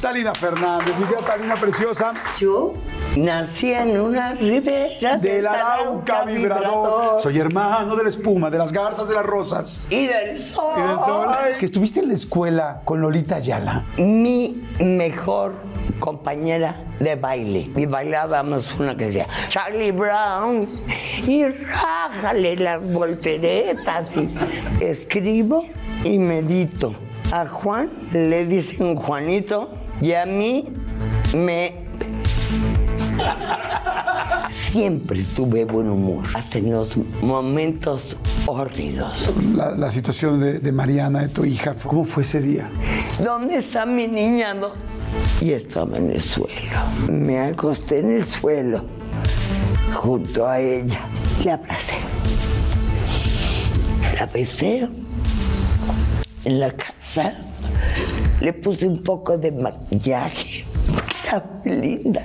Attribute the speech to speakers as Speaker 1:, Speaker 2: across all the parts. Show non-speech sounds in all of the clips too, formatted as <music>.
Speaker 1: Talina Fernández, mi tía Talina preciosa.
Speaker 2: Yo nací en una ribera
Speaker 1: Del Arauca vibrador. Soy hermano de la espuma, de las garzas, de las rosas.
Speaker 2: y del sol.
Speaker 1: Y del sol. Que estuviste en la escuela con Lolita Ayala.
Speaker 2: Mi mejor compañera de baile. Y bailábamos una que decía Charlie Brown y rájale las volteretas y escribo y medito. A Juan le dicen Juanito y a mí me Siempre tuve buen humor, hasta en los momentos horridos.
Speaker 1: La, la situación de, de Mariana, de tu hija, ¿cómo fue ese día?
Speaker 2: ¿Dónde está mi niña? ¿Dó- Y estaba en el suelo. Me acosté en el suelo junto a ella. La abracé. La besé en la casa. Le puse un poco de maquillaje. <laughs> Está linda.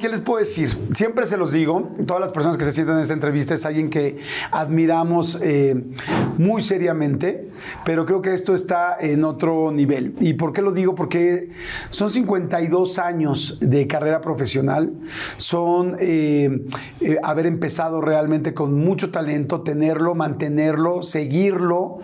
Speaker 1: ¿Qué les puedo decir? Siempre se los digo, todas las personas que se sientan en esta entrevista es alguien que admiramos eh, muy seriamente, pero creo que esto está en otro nivel. ¿Y por qué lo digo? Porque son 52 años de carrera profesional, son eh, eh, haber empezado realmente con mucho talento, tenerlo, mantenerlo, seguirlo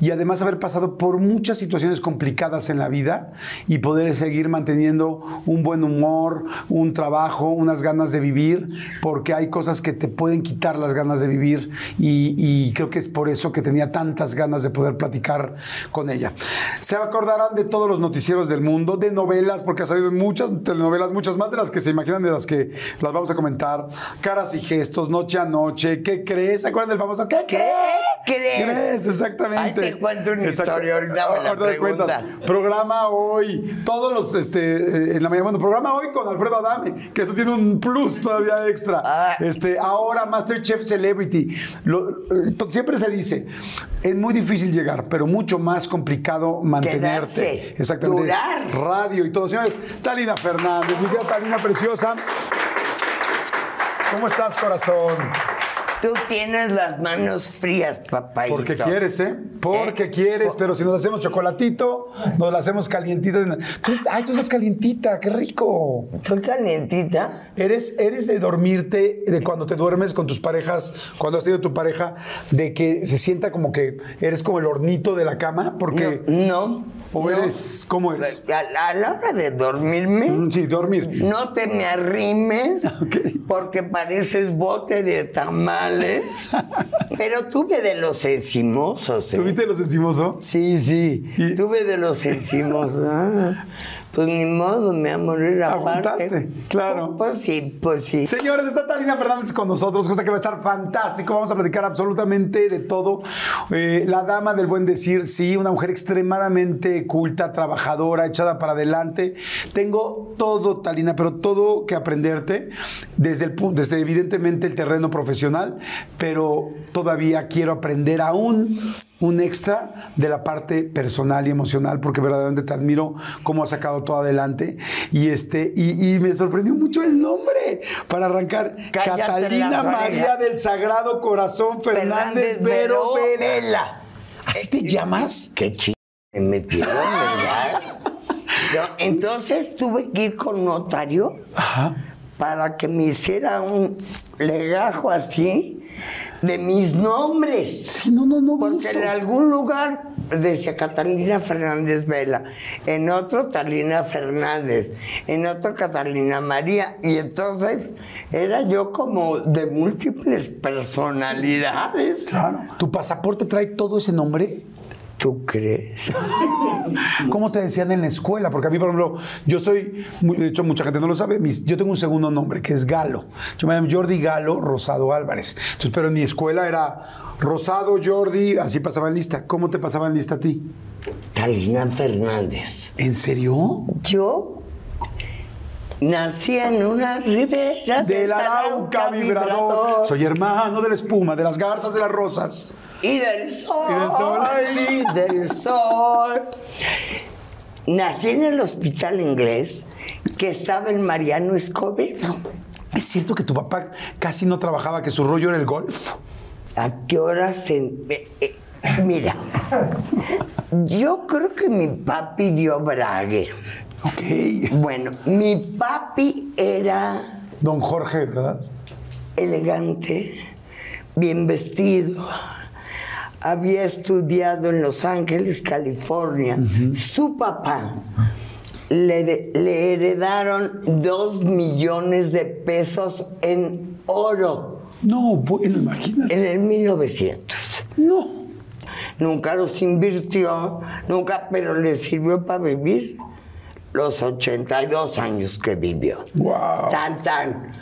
Speaker 1: y además haber pasado por muchas situaciones complicadas en la vida y poder seguir manteniendo un buen humor, un trabajo, unas ganas de vivir, porque hay cosas que te pueden quitar las ganas de vivir y, y creo que es por eso que tenía tantas ganas de poder platicar con ella. Se acordarán de todos los noticieros del mundo, de novelas, porque ha salido en muchas telenovelas, muchas más de las que se imaginan, de las que las vamos a comentar. Caras y gestos, noche a noche, ¿qué crees? ¿Se acuerdan del famoso ¿qué crees?
Speaker 2: crees?
Speaker 1: ¿Crees? Exactamente.
Speaker 2: Ahí te cuento una historia, ahorita
Speaker 1: Ahorita cuentas.
Speaker 2: preguntas.
Speaker 1: Programa hoy, todos los, este, eh, en la mañana, bueno, programa hoy con Alfredo Adame, que eso tiene un plus todavía extra.
Speaker 2: Ah.
Speaker 1: Este, ahora Masterchef Celebrity. Lo- eh, siempre se dice, es muy difícil llegar, pero mucho más complicado mantenerte.
Speaker 2: Quedarse,
Speaker 1: Exactamente.
Speaker 2: durar.
Speaker 1: Radio y todo. Señores, Talina Fernández, mi querida Talina preciosa. ¿Cómo estás, corazón?
Speaker 2: Tú tienes las manos frías, papá.
Speaker 1: Porque quieres, ¿eh? Porque
Speaker 2: ¿Eh?
Speaker 1: quieres, pero si nos hacemos chocolatito, nos la hacemos calientita. Tú- ay, tú estás calientita, qué rico.
Speaker 2: Soy calientita.
Speaker 1: Eres, eres de dormirte, de cuando te duermes con tus parejas, cuando has tenido tu pareja, de que se sienta como que eres como el hornito de la cama, porque...
Speaker 2: No.
Speaker 1: ¿O
Speaker 2: no.
Speaker 1: eres, cómo eres?
Speaker 2: A, la- a la hora de dormirme,
Speaker 1: Mm, Sí, dormir.
Speaker 2: no te me arrimes <laughs> porque pareces bote de Pero tuve de los encimosos. ¿eh?
Speaker 1: ¿Tuviste los encimoso?
Speaker 2: Sí, sí.
Speaker 1: Y-
Speaker 2: Tuve de los encimosos. Ah, pues ni modo, me voy a morir aparte.
Speaker 1: Claro.
Speaker 2: Pues sí, pues sí.
Speaker 1: Señores, está Talina Fernández con nosotros, cosa que va a estar fantástico. Vamos a platicar absolutamente de todo. Eh, la dama del buen decir, sí, una mujer extremadamente culta, trabajadora, echada para adelante. Tengo todo, Talina, pero todo que aprenderte desde el pu- desde evidentemente el terreno profesional, pero todavía quiero aprender aún un extra de la parte personal y emocional, porque verdaderamente te admiro cómo has sacado todo adelante. Y este, y, y me sorprendió mucho el nombre para arrancar.
Speaker 2: Cállate
Speaker 1: Catalina María del Sagrado Corazón Fernández, Vero
Speaker 2: Vero
Speaker 1: Vela. ¿Así te llamas?
Speaker 2: Qué ch... me ¿verdad? Entonces tuve que ir con notario
Speaker 1: Ajá.
Speaker 2: para que me hiciera un legajo así de mis nombres.
Speaker 1: Sí, no, no, no.
Speaker 2: Porque en algún lugar decía Catalina Fernández Vela, en otro Catalina Fernández, en otro Catalina María, y entonces era yo como de múltiples personalidades.
Speaker 1: Claro. ¿Tu pasaporte trae todo ese nombre?
Speaker 2: ¿Tú crees? <laughs>
Speaker 1: ¿Cómo te decían en la escuela? Porque a mí, por ejemplo, yo soy, de hecho, mucha gente no lo sabe, yo tengo un segundo nombre que es Galo. Yo me llamo Jordi Galo Rosado Álvarez. Entonces, pero en mi escuela era Rosado Jordi, así pasaba en lista. ¿Cómo te pasaba en lista a ti?
Speaker 2: Catalina Fernández.
Speaker 1: ¿En serio?
Speaker 2: Yo nací en una ribera
Speaker 1: Del Arauca vibrador. Soy hermano de la espuma, de las garzas, de las rosas.
Speaker 2: Y del sol.
Speaker 1: Y del sol.
Speaker 2: Y del sol. Nací en el hospital inglés que estaba en Mariano Escobedo.
Speaker 1: ¿Es cierto que tu papá casi no trabajaba, que su rollo era el golf?
Speaker 2: ¿A qué horas se... eh, mira, yo creo que mi papi dio brague.
Speaker 1: Ok.
Speaker 2: Bueno, mi papi era
Speaker 1: Don Jorge, ¿verdad?
Speaker 2: elegante, bien vestido. Había estudiado en Los Ángeles, California. Su papá le, le heredaron dos millones de pesos en oro
Speaker 1: No, bueno, imagínate.
Speaker 2: en el 1900.
Speaker 1: No.
Speaker 2: Nunca los invirtió, nunca, pero le sirvió para vivir los 82 años que vivió.
Speaker 1: Wow.
Speaker 2: Tan, tan.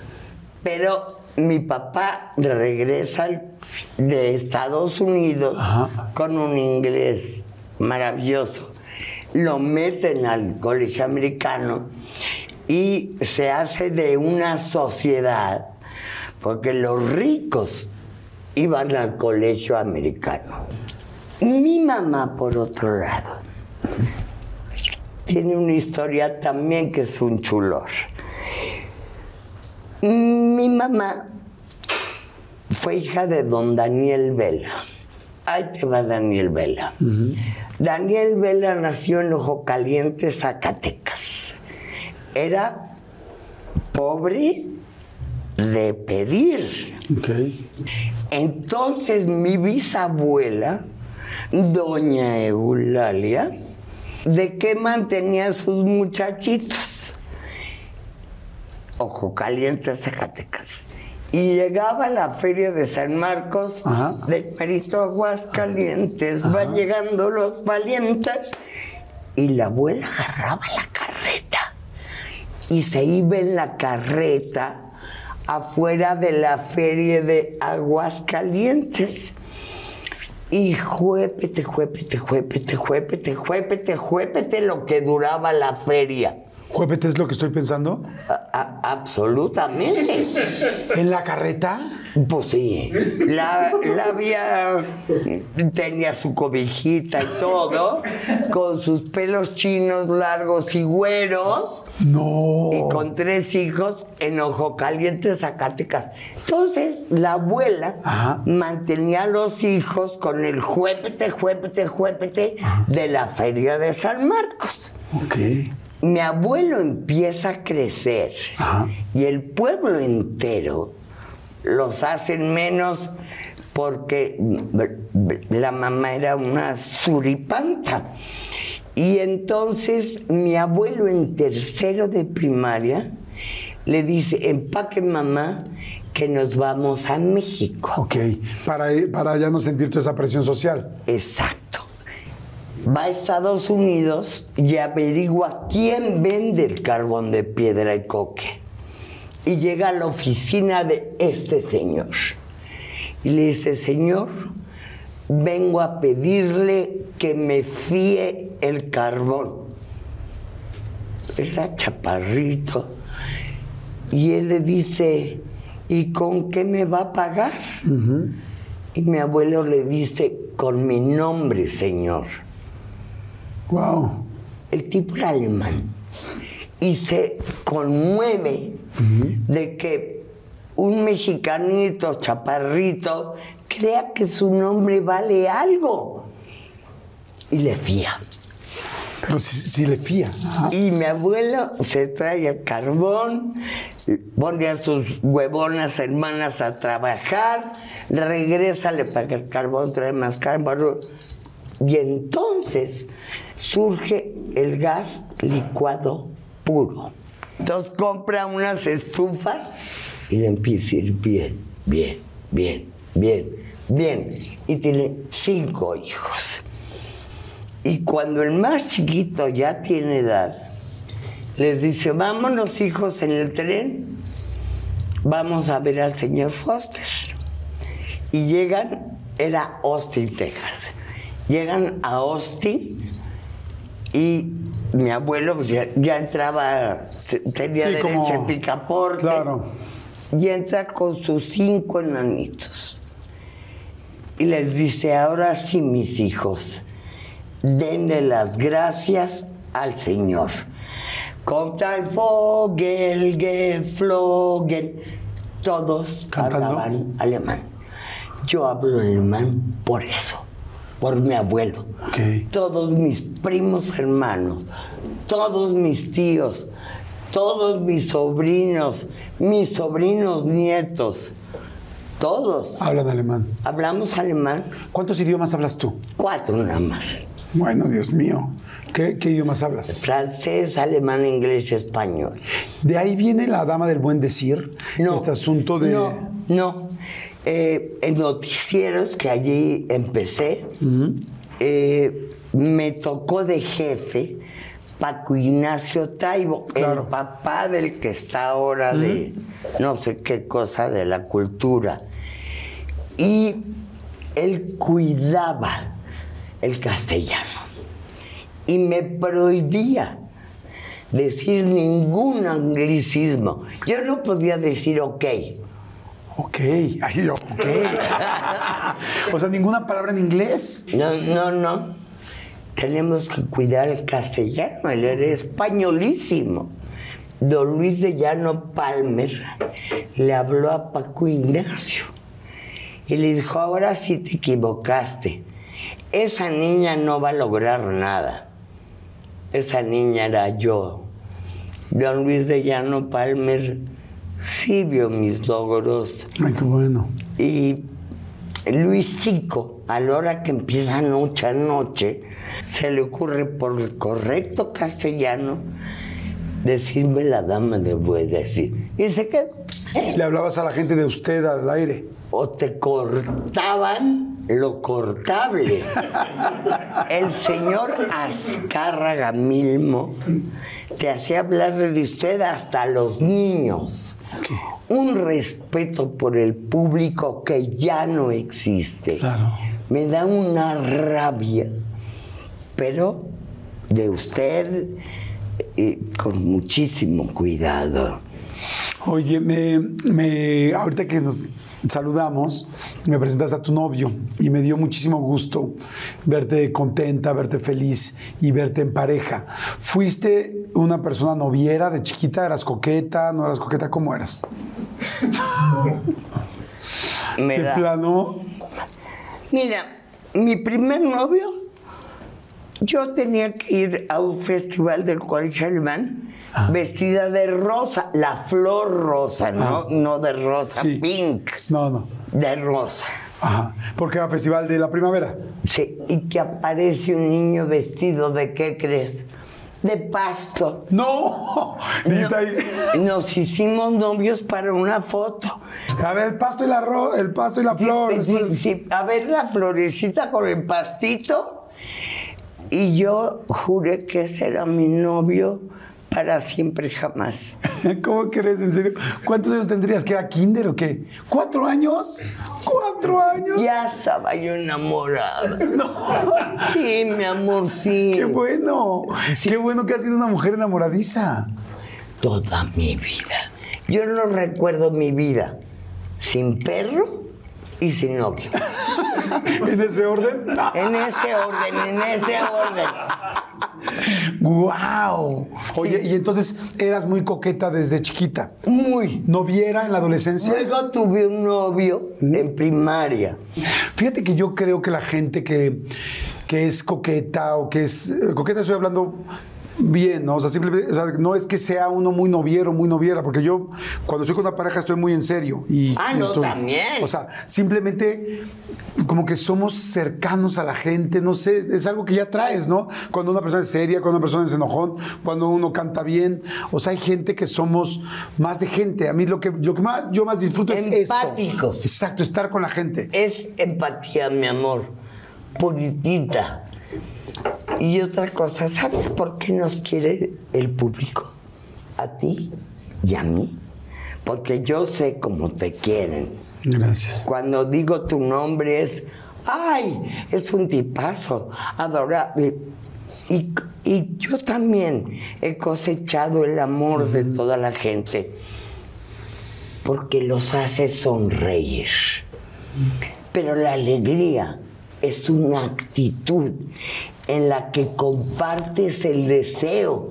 Speaker 2: Pero mi papá regresa de Estados Unidos
Speaker 1: Ajá.
Speaker 2: con un inglés maravilloso. Lo meten al colegio americano y se hace de una sociedad, porque los ricos iban al colegio americano. Mi mamá, por otro lado, tiene una historia también que es un chulor. Mi mamá fue hija de don Daniel Vela. Ahí te va Daniel Vela. Daniel Vela nació en Ojo Caliente, Zacatecas. Era pobre de pedir. Entonces mi bisabuela, doña Eulalia, ¿de qué mantenía a sus muchachitos? Ojo caliente, Zacatecas. Y llegaba a la feria de San Marcos
Speaker 1: Ajá.
Speaker 2: del Perito Aguascalientes. Van llegando los valientes y la abuela agarraba la carreta y se iba en la carreta afuera de la feria de Aguascalientes. Y juépete, juépete, juépete, juépete, juépete, juépete lo que duraba la feria.
Speaker 1: ¿Juepete es lo que estoy pensando?
Speaker 2: A- absolutamente.
Speaker 1: ¿En la carreta?
Speaker 2: Pues sí, la, la había, tenía su cobijita y todo, con sus pelos chinos largos y güeros,
Speaker 1: No.
Speaker 2: y con tres hijos en Ojo Caliente, Zacatecas. Entonces, la abuela
Speaker 1: Ajá.
Speaker 2: mantenía a los hijos con el juépete, juépete, juépete de la feria de San Marcos.
Speaker 1: Ok.
Speaker 2: Mi abuelo empieza a crecer
Speaker 1: Ajá.
Speaker 2: y el pueblo entero los hacen menos porque la mamá era una suripanta. Y entonces mi abuelo en tercero de primaria le dice, empaque mamá que nos vamos a México.
Speaker 1: Ok. Para, para ya no sentir toda esa presión social.
Speaker 2: Exacto. Va a Estados Unidos y averigua quién vende el carbón de piedra y coque. Y llega a la oficina de este señor. Y le dice, señor, vengo a pedirle que me fíe el carbón. Era chaparrito. Y él le dice, ¿y con qué me va a pagar? Y mi abuelo le dice, con mi nombre, señor.
Speaker 1: Wow.
Speaker 2: El tipo era alemán. Y se conmueve de que un mexicanito chaparrito crea que su nombre vale algo. Y le fía.
Speaker 1: Pero si, si le fía. Ajá.
Speaker 2: Y mi abuelo se trae el carbón, pone a sus huevonas hermanas a trabajar, regresa, le paga el carbón, trae más carbón. Y entonces surge el gas licuado puro. Entonces compra unas estufas y le empieza a ir bien, bien, bien, bien, bien. Y tiene cinco hijos. Y cuando el más chiquito ya tiene edad, les dice, vámonos hijos en el tren, vamos a ver al señor Foster. Y llegan, era Austin, Texas. Llegan a Austin y mi abuelo pues, ya, ya entraba, te- tenía
Speaker 1: Sí,
Speaker 2: derecho
Speaker 1: como-
Speaker 2: a picaporte.
Speaker 1: Claro.
Speaker 2: Y entra con sus cinco enanitos. Y les dice, ahora sí, mis hijos, denle las gracias al Señor. Ein Vogel geflogen. Todos
Speaker 1: Cantando.
Speaker 2: hablaban alemán. Yo hablo alemán por eso, por mi abuelo.
Speaker 1: Ok.
Speaker 2: Todos mis primos hermanos, todos mis tíos, todos mis sobrinos, mis sobrinos nietos, todos
Speaker 1: Hablan alemán.
Speaker 2: hablamos alemán,
Speaker 1: ¿Cuántos idiomas hablas tú?
Speaker 2: cuatro nada más.
Speaker 1: Bueno, Dios mío. ¿Qué, qué idiomas hablas?
Speaker 2: Francés, alemán, inglés, español.
Speaker 1: De ahí viene la dama del buen decir.
Speaker 2: No.
Speaker 1: Este asunto de.
Speaker 2: No, no. Eh, en noticieros que allí empecé, eh, me tocó de jefe Paco Ignacio Taibo,
Speaker 1: Claro.
Speaker 2: el papá del que está ahora de no sé qué cosa de la cultura. Y él cuidaba el castellano y me prohibía decir ningún anglicismo. Yo no podía decir ok.
Speaker 1: Ok. Ay, yo, ok. <laughs> o sea, ninguna palabra en inglés.
Speaker 2: No, no, no. Tenemos que cuidar el castellano. Él era españolísimo. Don Luis de Llano Palmer le habló a Paco Ignacio y le dijo, ahora sí te equivocaste. Esa niña no va a lograr nada. Esa niña era yo. Don Luis de Llano Palmer sí vio mis logros
Speaker 1: Ay, qué bueno.
Speaker 2: y Luis Chico, a la hora que empieza noche a noche, se le ocurre por el correcto castellano decirme la dama de buen decir. Y se quedó.
Speaker 1: Le hablabas a la gente de usted al aire.
Speaker 2: O te cortaban lo cortable. El señor Azcárraga Milmo te hacía hablar de usted hasta los niños. Un respeto por el público que ya no existe.
Speaker 1: Claro.
Speaker 2: Me da una rabia, pero de usted eh, con muchísimo cuidado.
Speaker 1: Oye, me, me- ahorita que nos saludamos, me presentaste a tu novio y me dio muchísimo gusto verte contenta, verte feliz y verte en pareja. ¿Fuiste una persona noviera de chiquita? ¿Eras coqueta? ¿No eras coqueta? ¿Cómo eras?
Speaker 2: Me
Speaker 1: De
Speaker 2: da-
Speaker 1: plano,
Speaker 2: Mira, mi primer novio, yo tenía que ir a un festival del colegio alemán
Speaker 1: Ah.
Speaker 2: vestida de rosa, la flor rosa, no, no de rosa
Speaker 1: Sí.
Speaker 2: pink,
Speaker 1: no, no.
Speaker 2: de rosa.
Speaker 1: Ajá. Porque era Festival de la Primavera.
Speaker 2: Sí, y que aparece un niño vestido de qué crees? De pasto.
Speaker 1: ¡No! <laughs>
Speaker 2: Nos hicimos novios para una foto.
Speaker 1: A ver, el pasto y la, ro- el pasto y la flor.
Speaker 2: Sí, sí, a ver la florecita con el pastito. Y yo juré que ese era mi novio para siempre jamás. <laughs>
Speaker 1: ¿Cómo crees? ¿En serio? ¿Cuántos años tendrías? ¿Que era kinder o qué? ¿Cuatro años? ¿Cuatro años?
Speaker 2: Ya estaba yo enamorada. <laughs> Sí, mi amor, sí.
Speaker 1: ¡Qué bueno! ¡Qué bueno que has sido una mujer enamoradiza!
Speaker 2: Toda mi vida. Yo no recuerdo mi vida sin perro y sin novio. <laughs>
Speaker 1: ¿En ese orden?
Speaker 2: En ese orden, en ese orden.
Speaker 1: ¡Guau! Oye, y entonces eras muy coqueta desde chiquita.
Speaker 2: Muy.
Speaker 1: ¿Noviera en la adolescencia?
Speaker 2: Luego tuve un novio en primaria.
Speaker 1: Fíjate que yo creo que la gente que que es coqueta o que es. Coqueta estoy hablando bien, ¿no? O sea, simplemente, o sea, no es que sea uno muy noviero, muy noviera, porque yo cuando estoy con una pareja estoy muy en serio. Y,
Speaker 2: Ah, no, también.
Speaker 1: O sea, simplemente como que somos cercanos a la gente, no sé, es algo que ya traes, ¿no? Cuando una persona es seria, cuando una persona es enojón, cuando uno canta bien. O sea, hay gente que somos más de gente. A mí lo que, lo que más, yo más disfruto es esto.
Speaker 2: Empáticos.
Speaker 1: Exacto, estar con la gente.
Speaker 2: Es empatía, mi amor. Puritita. Y otra cosa, ¿sabes por qué nos quiere el público? A ti y a mí. Porque yo sé cómo te quieren.
Speaker 1: Gracias.
Speaker 2: Cuando digo tu nombre es, ay, es un tipazo, adorable. Y, y yo también he cosechado el amor de toda la gente porque los hace sonreír. Pero la alegría es una actitud en la que compartes el deseo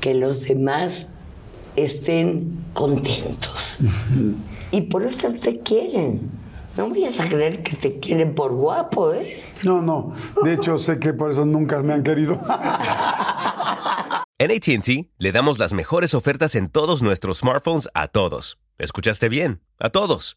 Speaker 2: que los demás estén contentos. Y por eso te quieren. No vayas a creer que te quieren por guapo, ¿eh?
Speaker 1: No, no. De hecho, sé que por eso nunca me han querido.
Speaker 3: En ATT le damos las mejores ofertas en todos nuestros smartphones a todos. ¿Escuchaste bien? A todos.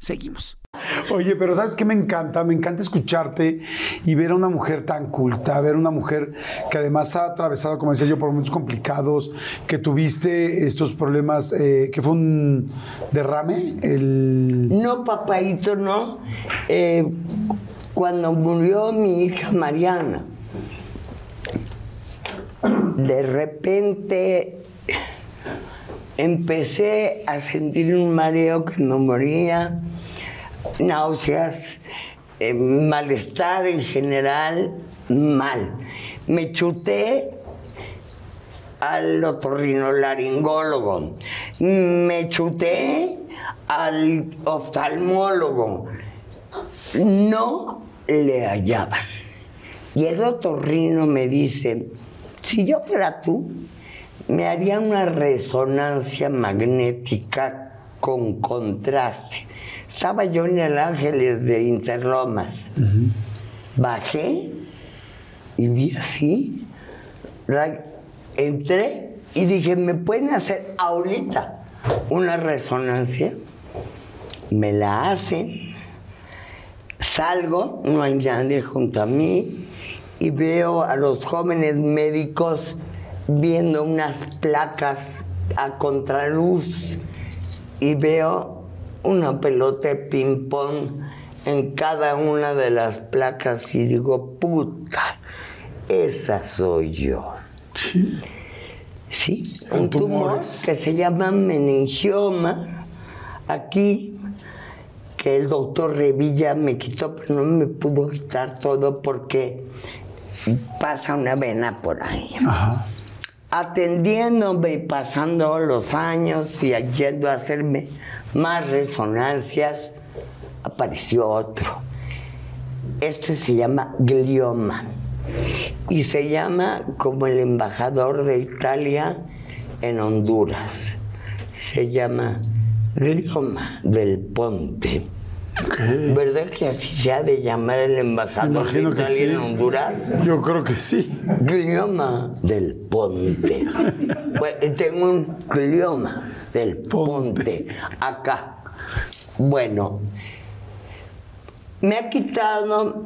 Speaker 1: Seguimos. Oye, pero ¿sabes qué me encanta? Me encanta escucharte y ver a una mujer tan culta, ver a una mujer que además ha atravesado, como decía yo, por momentos complicados, que tuviste estos problemas, eh, que fue un derrame, el...
Speaker 2: No, papaito, no. Eh, cuando murió mi hija Mariana, de repente empecé a sentir un mareo que me moría, náuseas, eh, malestar en general, mal. Me chuté al otorrinolaringólogo, me chuté al oftalmólogo, no le hallaban. Y el otorrino me dice, si yo fuera tú, me haría una resonancia magnética con contraste. Estaba yo en el Ángeles de Interlomas. Bajé y vi así. Entré y dije, ¿me pueden hacer ahorita una resonancia? Me la hacen. Salgo, no hay nadie junto a mí y veo a los jóvenes médicos viendo unas placas a contraluz y veo una pelota de ping-pong en cada una de las placas y digo, puta, esa soy yo. Sí,
Speaker 1: Con
Speaker 2: un tumor que se llama meningioma aquí que el doctor Revilla me quitó, pero no me pudo quitar todo porque pasa una vena por ahí. Atendiéndome y pasando los años y yendo a hacerme más resonancias, apareció otro. Este se llama glioma y se llama como el embajador de Italia en Honduras. Se llama glioma del ponte. ¿Verdad que así se ha de llamar el embajador de
Speaker 1: que
Speaker 2: Italia
Speaker 1: sí.
Speaker 2: en Honduras?
Speaker 1: Yo creo que sí.
Speaker 2: Glioma del ponte. Bueno, tengo un glioma del ponte acá. Bueno, me ha quitado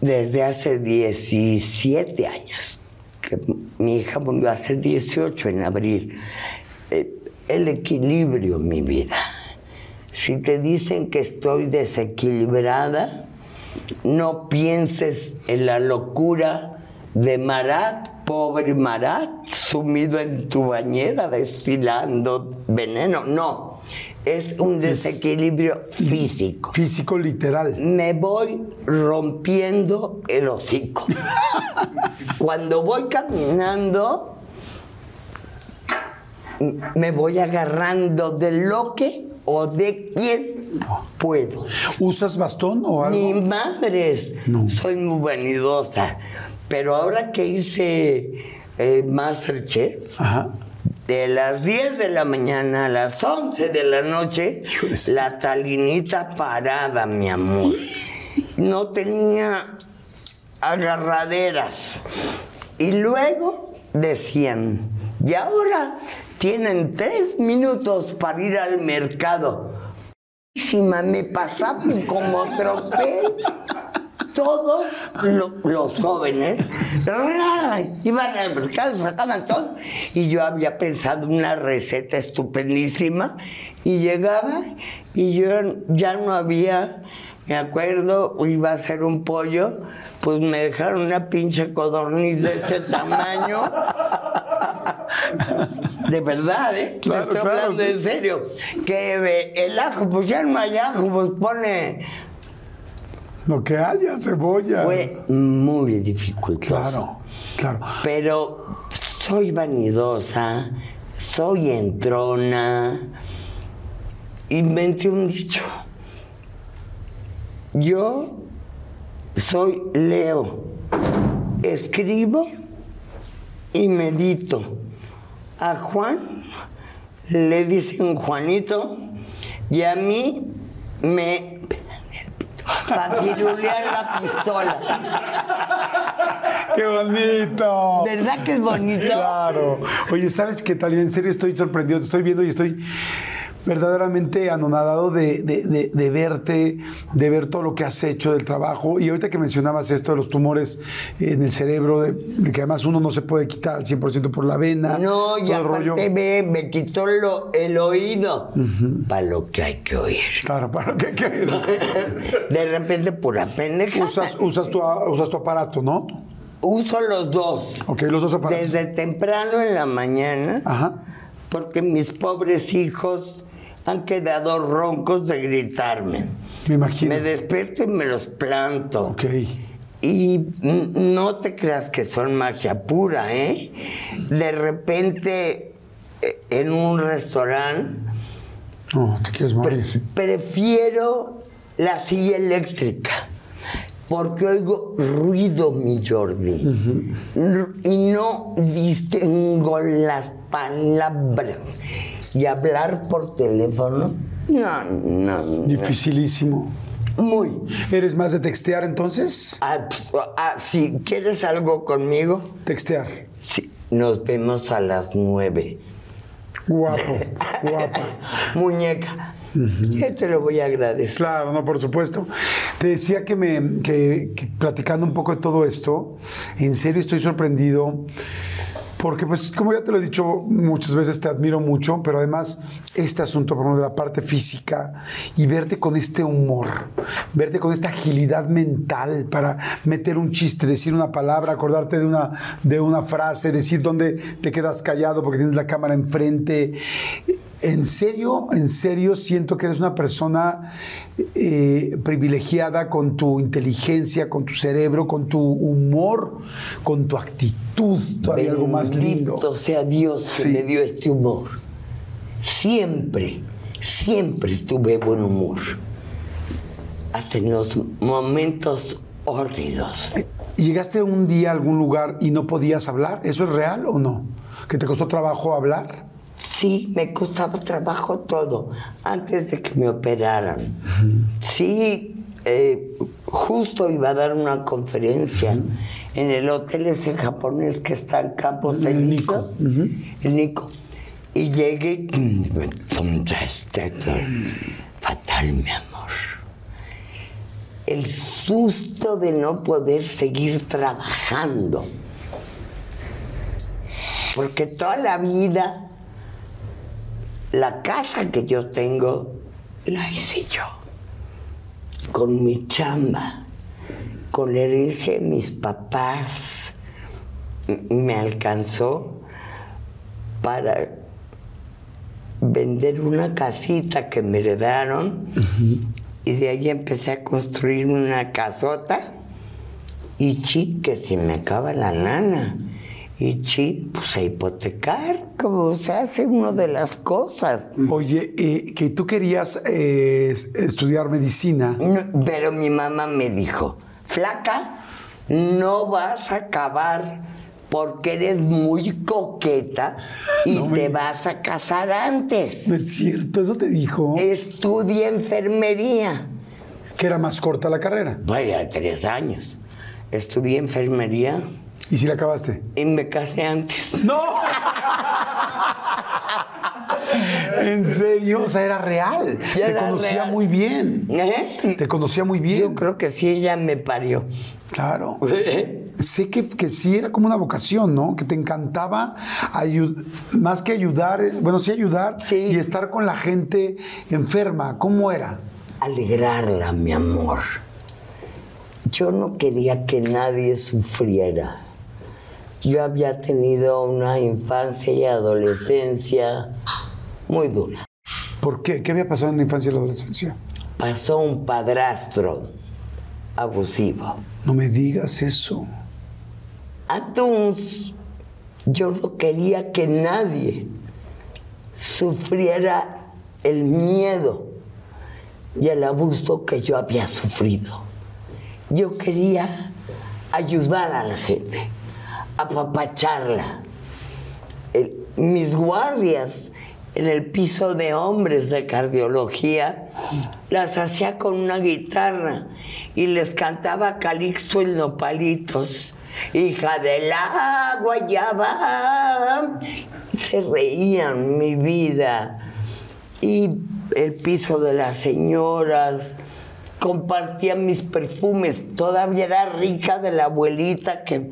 Speaker 2: desde hace 17 años, que mi hija murió hace 18 en abril, eh, el equilibrio en mi vida. Si te dicen que estoy desequilibrada, no pienses en la locura de Marat, pobre Marat, sumido en tu bañera destilando veneno. No, es un desequilibrio físico.
Speaker 1: Físico literal.
Speaker 2: Me voy rompiendo el hocico. <laughs> Cuando voy caminando, me voy agarrando de lo que o de quien puedo.
Speaker 1: ¿Usas bastón o algo?
Speaker 2: Ni madres. Soy muy vanidosa. Pero ahora que hice eh, Masterchef,
Speaker 1: Ajá.
Speaker 2: de las 10 de la mañana a las 11 de la noche, la talinita parada, mi amor. No tenía agarraderas. Y luego decían, y ahora tienen tres minutos para ir al mercado. Me pasaban como tropel. Todos lo- los jóvenes iban al mercado, sacaban todo. Y yo había pensado una receta estupendísima. Y llegaba y yo ya no había, me acuerdo, iba a hacer un pollo, pues me dejaron una pinche codorniz de ese tamaño. <laughs> De verdad, ¿eh?
Speaker 1: Claro,
Speaker 2: Te estoy
Speaker 1: claro,
Speaker 2: hablando
Speaker 1: sí.
Speaker 2: en serio. Que eh, el ajo, pues ya no hay ajo, pues pone.
Speaker 1: Lo que haya, cebolla.
Speaker 2: Fue muy dificultoso.
Speaker 1: Claro, claro.
Speaker 2: Pero soy vanidosa, soy entrona. Inventé un dicho. Yo soy Leo. Escribo y medito. A Juan le dicen Juanito y a mí me papirulean la pistola.
Speaker 1: ¡Qué bonito!
Speaker 2: ¿Verdad que es bonito?
Speaker 1: Claro. Oye, ¿sabes qué tal? En serio estoy sorprendido, te estoy viendo y estoy verdaderamente anonadado de, de- de- de verte, de ver todo lo que has hecho del trabajo. Y ahorita que mencionabas esto de los tumores en el cerebro, de, que además uno no se puede quitar al 100% por la vena.
Speaker 2: No, y
Speaker 1: el rollo.
Speaker 2: aparte ve, me quitó lo- el oído. Para lo que hay que oír.
Speaker 1: Claro, ¿para qué quieres? <laughs>
Speaker 2: De repente, pura pendeja.
Speaker 1: usas, usas, tu, usas tu aparato, ¿no?
Speaker 2: Uso los dos.
Speaker 1: Ok, los dos aparatos.
Speaker 2: Desde temprano en la mañana,
Speaker 1: Ajá.
Speaker 2: porque mis pobres hijos han quedado roncos de gritarme.
Speaker 1: Me imagino.
Speaker 2: Me despierto y me los planto.
Speaker 1: Ok.
Speaker 2: Y no te creas que son magia pura, ¿eh? De repente, eh, en un restaurante,
Speaker 1: No, te quieres morir.
Speaker 2: prefiero la silla eléctrica. Porque oigo ruido, mi Jordi. Y no distingo las palabras. Y hablar por teléfono, no, no, no.
Speaker 1: Dificilísimo.
Speaker 2: Muy.
Speaker 1: ¿Eres más de textear entonces?
Speaker 2: Ah, ah, si quieres algo conmigo,
Speaker 1: Textear.
Speaker 2: sí, nos vemos a las nueve.
Speaker 1: Guapo, <laughs> guapa.
Speaker 2: Muñeca, yo te lo voy a agradecer.
Speaker 1: Claro, no, por supuesto. Te decía que me que, que platicando un poco de todo esto, en serio estoy sorprendido. Porque, pues, como ya te lo he dicho muchas veces, te admiro mucho, pero además, este asunto, por ejemplo, de la parte física y verte con este humor, verte con esta agilidad mental para meter un chiste, decir una palabra, acordarte de una, de una frase, decir dónde te quedas callado porque tienes la cámara enfrente. En serio, en serio, siento que eres una persona eh, privilegiada con tu inteligencia, con tu cerebro, con tu humor, con tu actitud, todavía algo más lindo.
Speaker 2: Sea Dios que
Speaker 1: Sí.
Speaker 2: me dio este humor. Siempre, siempre tuve buen humor. Hasta en los momentos hórridos.
Speaker 1: ¿Llegaste un día a algún lugar y no podías hablar? ¿Eso es real o no? ¿Que te costó trabajo hablar?
Speaker 2: Sí, me costaba trabajo todo antes de que me operaran. Sí, eh, justo iba a dar una conferencia en el hotel ese japonés que está en Campos
Speaker 1: El
Speaker 2: Elíseos.
Speaker 1: Nico.
Speaker 2: El Nico. Y llegué. Fatal, mi amor. El susto de no poder seguir trabajando. Porque toda la vida, la casa que yo tengo, la hice yo. Con mi chamba, con la herencia de mis papás. Me alcanzó para vender una casita que me heredaron y de ahí empecé a construir una casota y chi, que se me acaba la lana. Y chi, pues a hipotecar, como se hace uno de las cosas.
Speaker 1: Oye, eh, que tú querías eh, estudiar medicina.
Speaker 2: No, pero mi mamá me dijo, flaca, no vas a acabar porque eres muy coqueta y
Speaker 1: No me-
Speaker 2: te vas a casar antes.
Speaker 1: No es cierto, eso te dijo.
Speaker 2: Estudia enfermería.
Speaker 1: Que era más corta la carrera.
Speaker 2: Vaya, tres años. Estudié enfermería
Speaker 1: ¿Y si la acabaste?
Speaker 2: y me casé antes. <laughs>
Speaker 1: ¡No! ¿En serio? O sea, era real.
Speaker 2: Ya
Speaker 1: Te
Speaker 2: era
Speaker 1: conocía
Speaker 2: real.
Speaker 1: muy bien.
Speaker 2: ¿Eh?
Speaker 1: Te conocía muy bien.
Speaker 2: Yo creo que sí, ella me parió.
Speaker 1: Claro. <laughs> Sé que, que sí era como una vocación, ¿no? Que te encantaba más que ayudar, eh, bueno, sí ayudar
Speaker 2: Sí.
Speaker 1: y estar con la gente enferma. ¿Cómo era?
Speaker 2: alegrarla, mi amor. Yo no quería que nadie sufriera. Yo había tenido una infancia y adolescencia muy dura.
Speaker 1: ¿Por qué? ¿Qué había pasado en la infancia y la adolescencia?
Speaker 2: Pasó un padrastro abusivo.
Speaker 1: No me digas eso.
Speaker 2: Entonces, yo no quería que nadie sufriera el miedo y el abuso que yo había sufrido. Yo quería ayudar a la gente, apapacharla. El- mis guardias en el piso de hombres de cardiología las hacía con una guitarra y les cantaba Calixto en nopalitos. Hija del agua, ya va. Se reían mi vida. Y el piso de las señoras, compartía mis perfumes. Todavía era rica de la abuelita que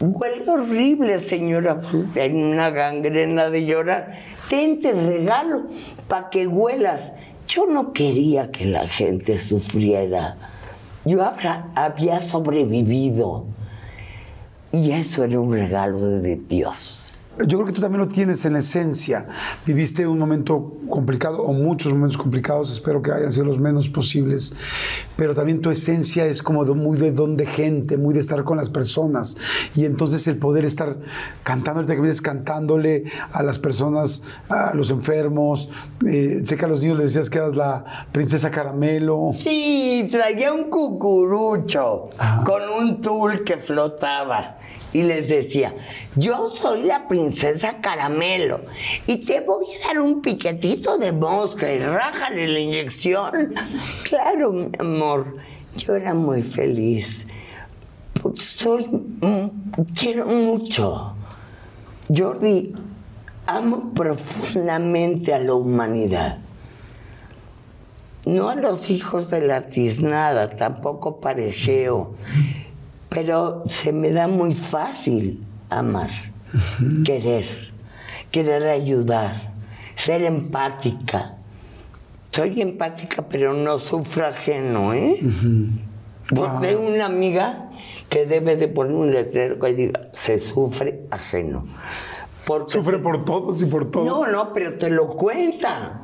Speaker 2: Huele horrible, señora, en una gangrena de llorar. Ten, te regalo para que huelas. Yo no quería que la gente sufriera. Yo había sobrevivido. Y eso era un regalo de Dios.
Speaker 1: Yo creo que tú también lo tienes en esencia. Viviste un momento complicado o muchos momentos complicados, espero que hayan sido los menos posibles, pero también tu esencia es como de, muy de don de gente, muy de estar con las personas. Y entonces el poder estar cantando, ahorita que vienes cantándole a las personas, a los enfermos, eh, sé que a los niños les decías que eras la princesa caramelo.
Speaker 2: Sí, traía un cucurucho con un tul que flotaba. Y les decía, yo soy la princesa caramelo y te voy a dar un piquetito de mosca y rájale la inyección. <laughs> Claro, mi amor, yo era muy feliz. Pues soy, mm, quiero mucho. Jordi, amo profundamente a la humanidad. No a los hijos de la tiznada, tampoco parejeo, pero se me da muy fácil amar, querer, querer ayudar, ser empática. Soy empática, pero no sufro ajeno, ¿eh? Pues Tengo una amiga que debe de poner un letrero que diga, se sufre ajeno. Porque
Speaker 1: Sufre por todos y por todo.
Speaker 2: no, no, pero te lo cuenta.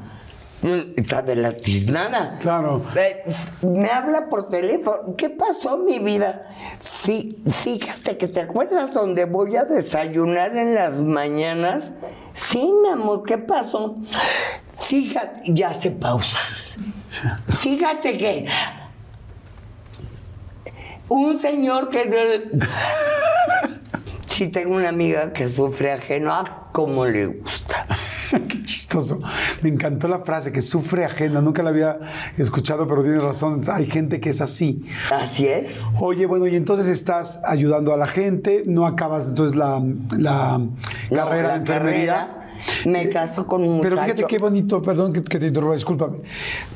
Speaker 2: Está de la tiznada.
Speaker 1: Claro.
Speaker 2: Eh, Me habla por teléfono. ¿Qué pasó, mi vida? Sí, fíjate que te acuerdas donde voy a desayunar en las mañanas. Sí, mi amor, ¿qué pasó? Fíjate, ya hace pausas. Fíjate que un señor que Sí, tengo una amiga que sufre ajeno a como le gusta. <laughs>
Speaker 1: Qué chistoso. Me encantó la frase que sufre ajena. Nunca la había escuchado, pero tienes razón. Hay gente que es así.
Speaker 2: Así es.
Speaker 1: Oye, bueno, y entonces estás ayudando a la gente, no acabas entonces la, la
Speaker 2: No,
Speaker 1: carrera
Speaker 2: la
Speaker 1: de enfermería.
Speaker 2: carrera, Me caso con un
Speaker 1: Pero
Speaker 2: muchacho.
Speaker 1: fíjate qué bonito, perdón que, que te interrumpa, discúlpame.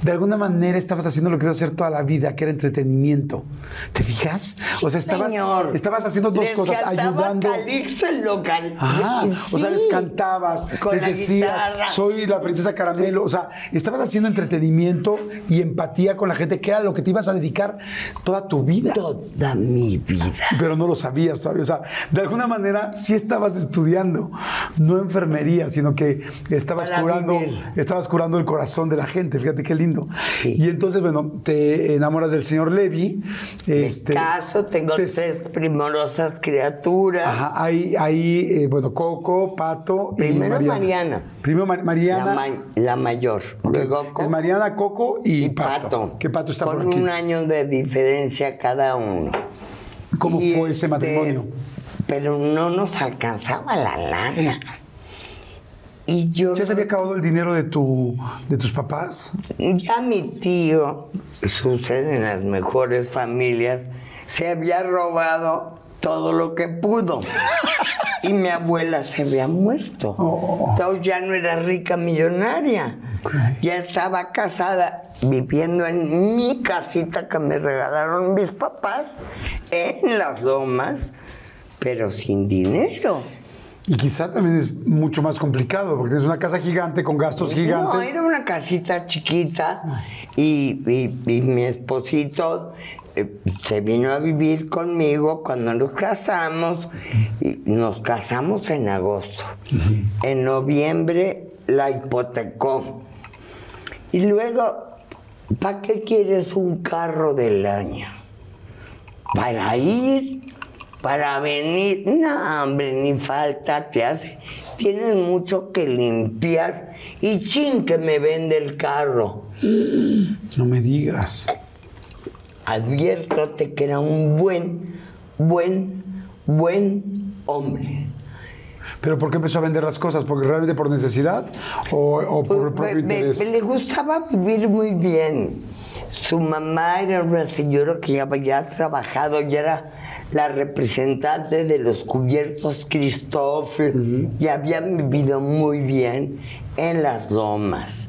Speaker 1: De alguna manera estabas haciendo lo que ibas a hacer toda la vida, que era entretenimiento. ¿Te fijas? O sea, estabas,
Speaker 2: Señor.
Speaker 1: estabas haciendo dos
Speaker 2: Les
Speaker 1: cosas,
Speaker 2: cantaba
Speaker 1: ayudando.
Speaker 2: Calixto el local.
Speaker 1: Ajá, o sea, les cantabas,
Speaker 2: Con
Speaker 1: les
Speaker 2: la
Speaker 1: decías,
Speaker 2: guitarra.
Speaker 1: soy la princesa caramelo, o sea, estabas haciendo entretenimiento y empatía con la gente, que era lo que te ibas a dedicar toda tu vida.
Speaker 2: Toda mi vida.
Speaker 1: Pero no lo sabías, ¿sabes? O sea, de alguna manera sí estabas estudiando, no enfermería, sino que estabas
Speaker 2: Para
Speaker 1: curando,
Speaker 2: vivir.
Speaker 1: estabas curando el corazón de la gente, fíjate qué lindo.
Speaker 2: Sí.
Speaker 1: Y entonces, bueno, te enamoras del señor Levi. Este,
Speaker 2: Me caso, tengo
Speaker 1: te-
Speaker 2: tres primorosas criaturas.
Speaker 1: Ajá, ahí, ahí eh, bueno, Coco, Pato
Speaker 2: Primero
Speaker 1: y Mariana.
Speaker 2: Mariana.
Speaker 1: Primero Mar- Mariana.
Speaker 2: La, ma- la mayor. Luego
Speaker 1: es Mariana, Coco y,
Speaker 2: y
Speaker 1: Pato.
Speaker 2: Pato.
Speaker 1: Que Pato está
Speaker 2: con
Speaker 1: por aquí.
Speaker 2: un año de diferencia cada uno.
Speaker 1: ¿Cómo
Speaker 2: Y
Speaker 1: fue ese
Speaker 2: este,
Speaker 1: matrimonio?
Speaker 2: Pero no nos alcanzaba la lana. Y yo
Speaker 1: ¿Ya se había acabado el dinero de, tu, de tus papás?
Speaker 2: Ya mi tío, sucede en las mejores familias, se había robado todo lo que pudo. <laughs> Y mi abuela se había muerto. Entonces ya no era rica millonaria. Ya estaba casada, viviendo en mi casita que me regalaron mis papás, en las lomas, pero sin dinero.
Speaker 1: Y quizá también es mucho más complicado, porque tienes una casa gigante con gastos gigantes.
Speaker 2: No, era una casita chiquita y, y- y mi esposito eh, se vino a vivir conmigo cuando nos casamos. Y nos casamos en agosto. En noviembre la hipotecó. Y luego, ¿para qué quieres un carro del año? Para ir, para venir. No, hombre, ni falta te hace. Tienes mucho que limpiar. Y chin que me vende el carro.
Speaker 1: No me digas.
Speaker 2: Adviértote que era un buen, buen, buen hombre.
Speaker 1: ¿Pero por qué empezó a vender las cosas? ¿Porque realmente por necesidad o, o por el propio
Speaker 2: Me- me-
Speaker 1: interés?
Speaker 2: le gustaba vivir muy bien. Su mamá era una señora que ya había trabajado, ya era la representante de los cubiertos Cristóbal y habían vivido muy bien en las lomas.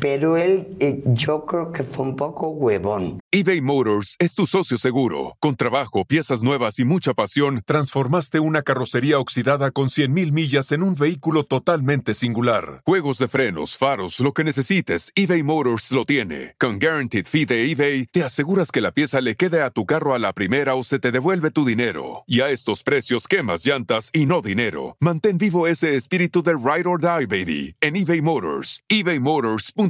Speaker 2: Pero él, eh, yo creo que fue un poco huevón.
Speaker 4: eBay Motors es tu socio seguro. Con trabajo, piezas nuevas y mucha pasión, transformaste una carrocería oxidada con 100.000 millas en un vehículo totalmente singular. Juegos de frenos, faros, lo que necesites, eBay Motors lo tiene. Con Guaranteed Fee de eBay, te aseguras que la pieza le quede a tu carro a la primera o se te devuelve tu dinero. Y a estos precios, quemas llantas y no dinero. Mantén vivo ese espíritu de Ride or Die, baby, en eBay Motors. ebaymotors.com.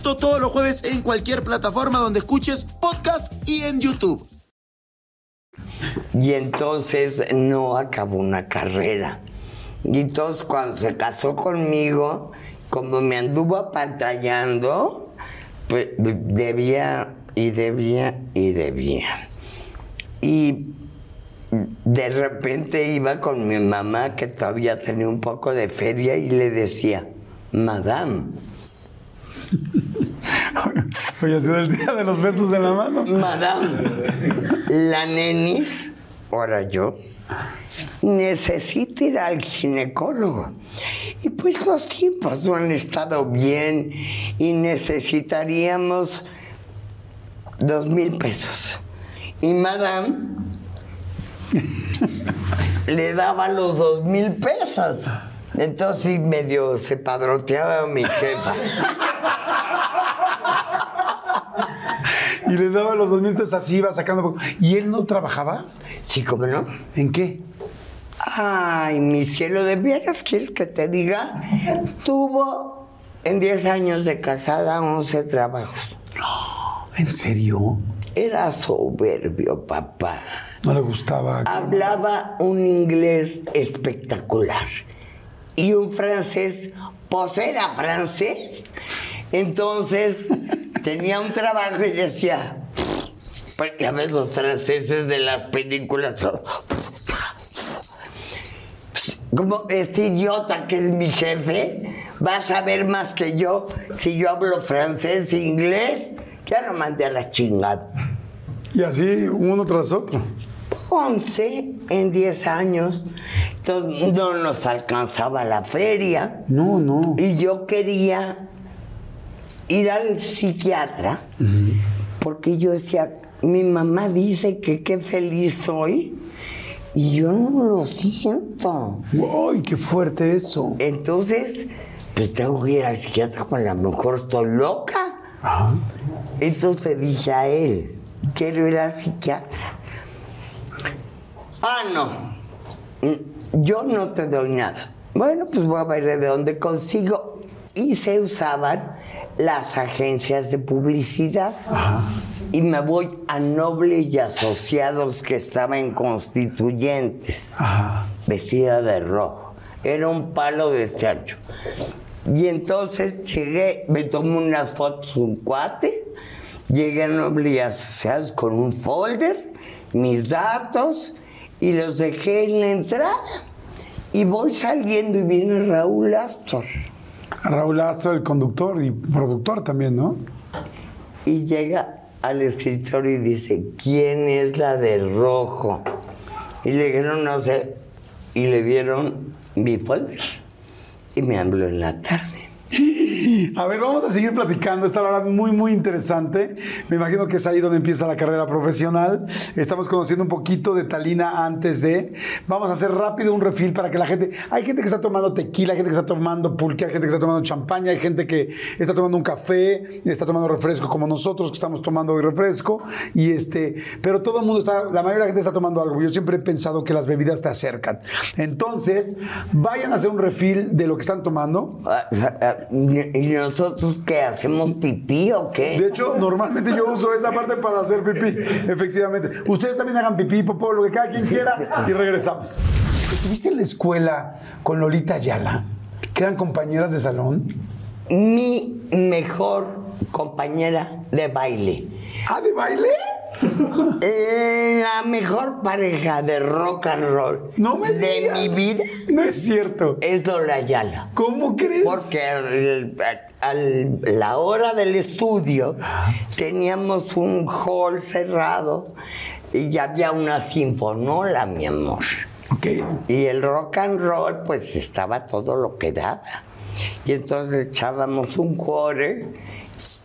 Speaker 5: Esto todos los jueves en cualquier plataforma donde escuches podcast y en YouTube.
Speaker 2: Y entonces no acabó una carrera. Y entonces cuando se casó conmigo, como me anduvo apantallando, pues debía y debía y debía. Y de repente iba con mi mamá, que todavía tenía un poco de feria, y le decía, Madame, <laughs>
Speaker 1: Hoy ha sido el día de los besos de la mano.
Speaker 2: Madame, la nenis, ahora yo, necesita ir al ginecólogo. Y pues los tiempos no han estado bien y necesitaríamos dos mil pesos. Y Madame <laughs> le daba los dos mil pesos. Entonces sí, medio se padroteaba mi jefa.
Speaker 1: Y le daba los dos minutos así, iba sacando. ¿Y él no trabajaba?
Speaker 2: Sí, ¿cómo no?
Speaker 1: ¿En qué?
Speaker 2: Ay, mi cielo, ¿de veras quieres que te diga? Tuvo en 10 años de casada 11 trabajos.
Speaker 1: ¿En serio?
Speaker 2: Era soberbio, papá.
Speaker 1: No le gustaba.
Speaker 2: Hablaba un inglés espectacular. Y un francés, pues era francés. Entonces <laughs> tenía un trabajo y decía, pues ya ves los franceses de las películas. son- Como este idiota que es mi jefe, va a saber más que yo si yo hablo francés, inglés. Ya lo mandé a la chingada.
Speaker 1: Y así, uno tras otro.
Speaker 2: 11 en 10 años. Entonces no nos alcanzaba la feria.
Speaker 1: No, no.
Speaker 2: Y yo quería ir al psiquiatra porque yo decía, mi mamá dice que qué feliz soy y yo no lo siento.
Speaker 1: ¡Ay, qué fuerte eso!
Speaker 2: Entonces, pues tengo que ir al psiquiatra, con la mejor estoy loca. Entonces dije a él, quiero ir al psiquiatra. Ah, no, Mm, yo no te doy nada. Bueno, pues voy a ver de dónde consigo. Y se usaban las agencias de publicidad. Y me voy a Noble y Asociados que estaba en Constituyentes, vestida de rojo. Era un palo de este ancho. Y entonces llegué, me tomé unas fotos un cuate, llegué a Noble y Asociados con un folder, mis datos, y los dejé en la entrada. Y voy saliendo y viene Raúl Astor.
Speaker 1: Raúl Astro, el conductor y productor también, ¿no?
Speaker 2: Y llega al escritorio y dice, ¿quién es la de rojo? Y le dijeron, no sé. Y le dieron mi folder. Y me habló en la tarde.
Speaker 1: A ver, vamos a seguir platicando. Esta la verdad muy, muy interesante. Me imagino que es ahí donde empieza la carrera profesional. Estamos conociendo un poquito de Talina antes de. Vamos a hacer rápido un refil para que la gente. Hay gente que está tomando tequila, hay gente que está tomando pulque, hay gente que está tomando champaña, hay gente que está tomando un café, está tomando refresco como nosotros que estamos tomando hoy refresco. Y este, pero todo el mundo está, la mayoría de la gente está tomando algo. Yo siempre he pensado que las bebidas te acercan. Entonces, vayan a hacer un refil de lo que están tomando.
Speaker 2: ¿Y nosotros qué? ¿Hacemos pipí o qué?
Speaker 1: De hecho, normalmente yo uso esta parte para hacer pipí, efectivamente. Ustedes también hagan pipí, popó, lo que cada quien quiera y regresamos. ¿Estuviste en la escuela con Lolita Ayala? ¿Que eran compañeras de salón?
Speaker 2: Mi mejor compañera de baile.
Speaker 1: ¿Ah, de baile?
Speaker 2: La mejor pareja de rock and roll
Speaker 1: No me
Speaker 2: de
Speaker 1: digas.
Speaker 2: mi vida
Speaker 1: No es cierto.
Speaker 2: es Lola Ayala.
Speaker 1: ¿Cómo crees?
Speaker 2: Porque al- al- la hora del estudio teníamos un hall cerrado y ya había una sinfonola, mi amor.
Speaker 1: Ok.
Speaker 2: Y el rock and roll, pues estaba todo lo que daba. Y entonces echábamos un cuore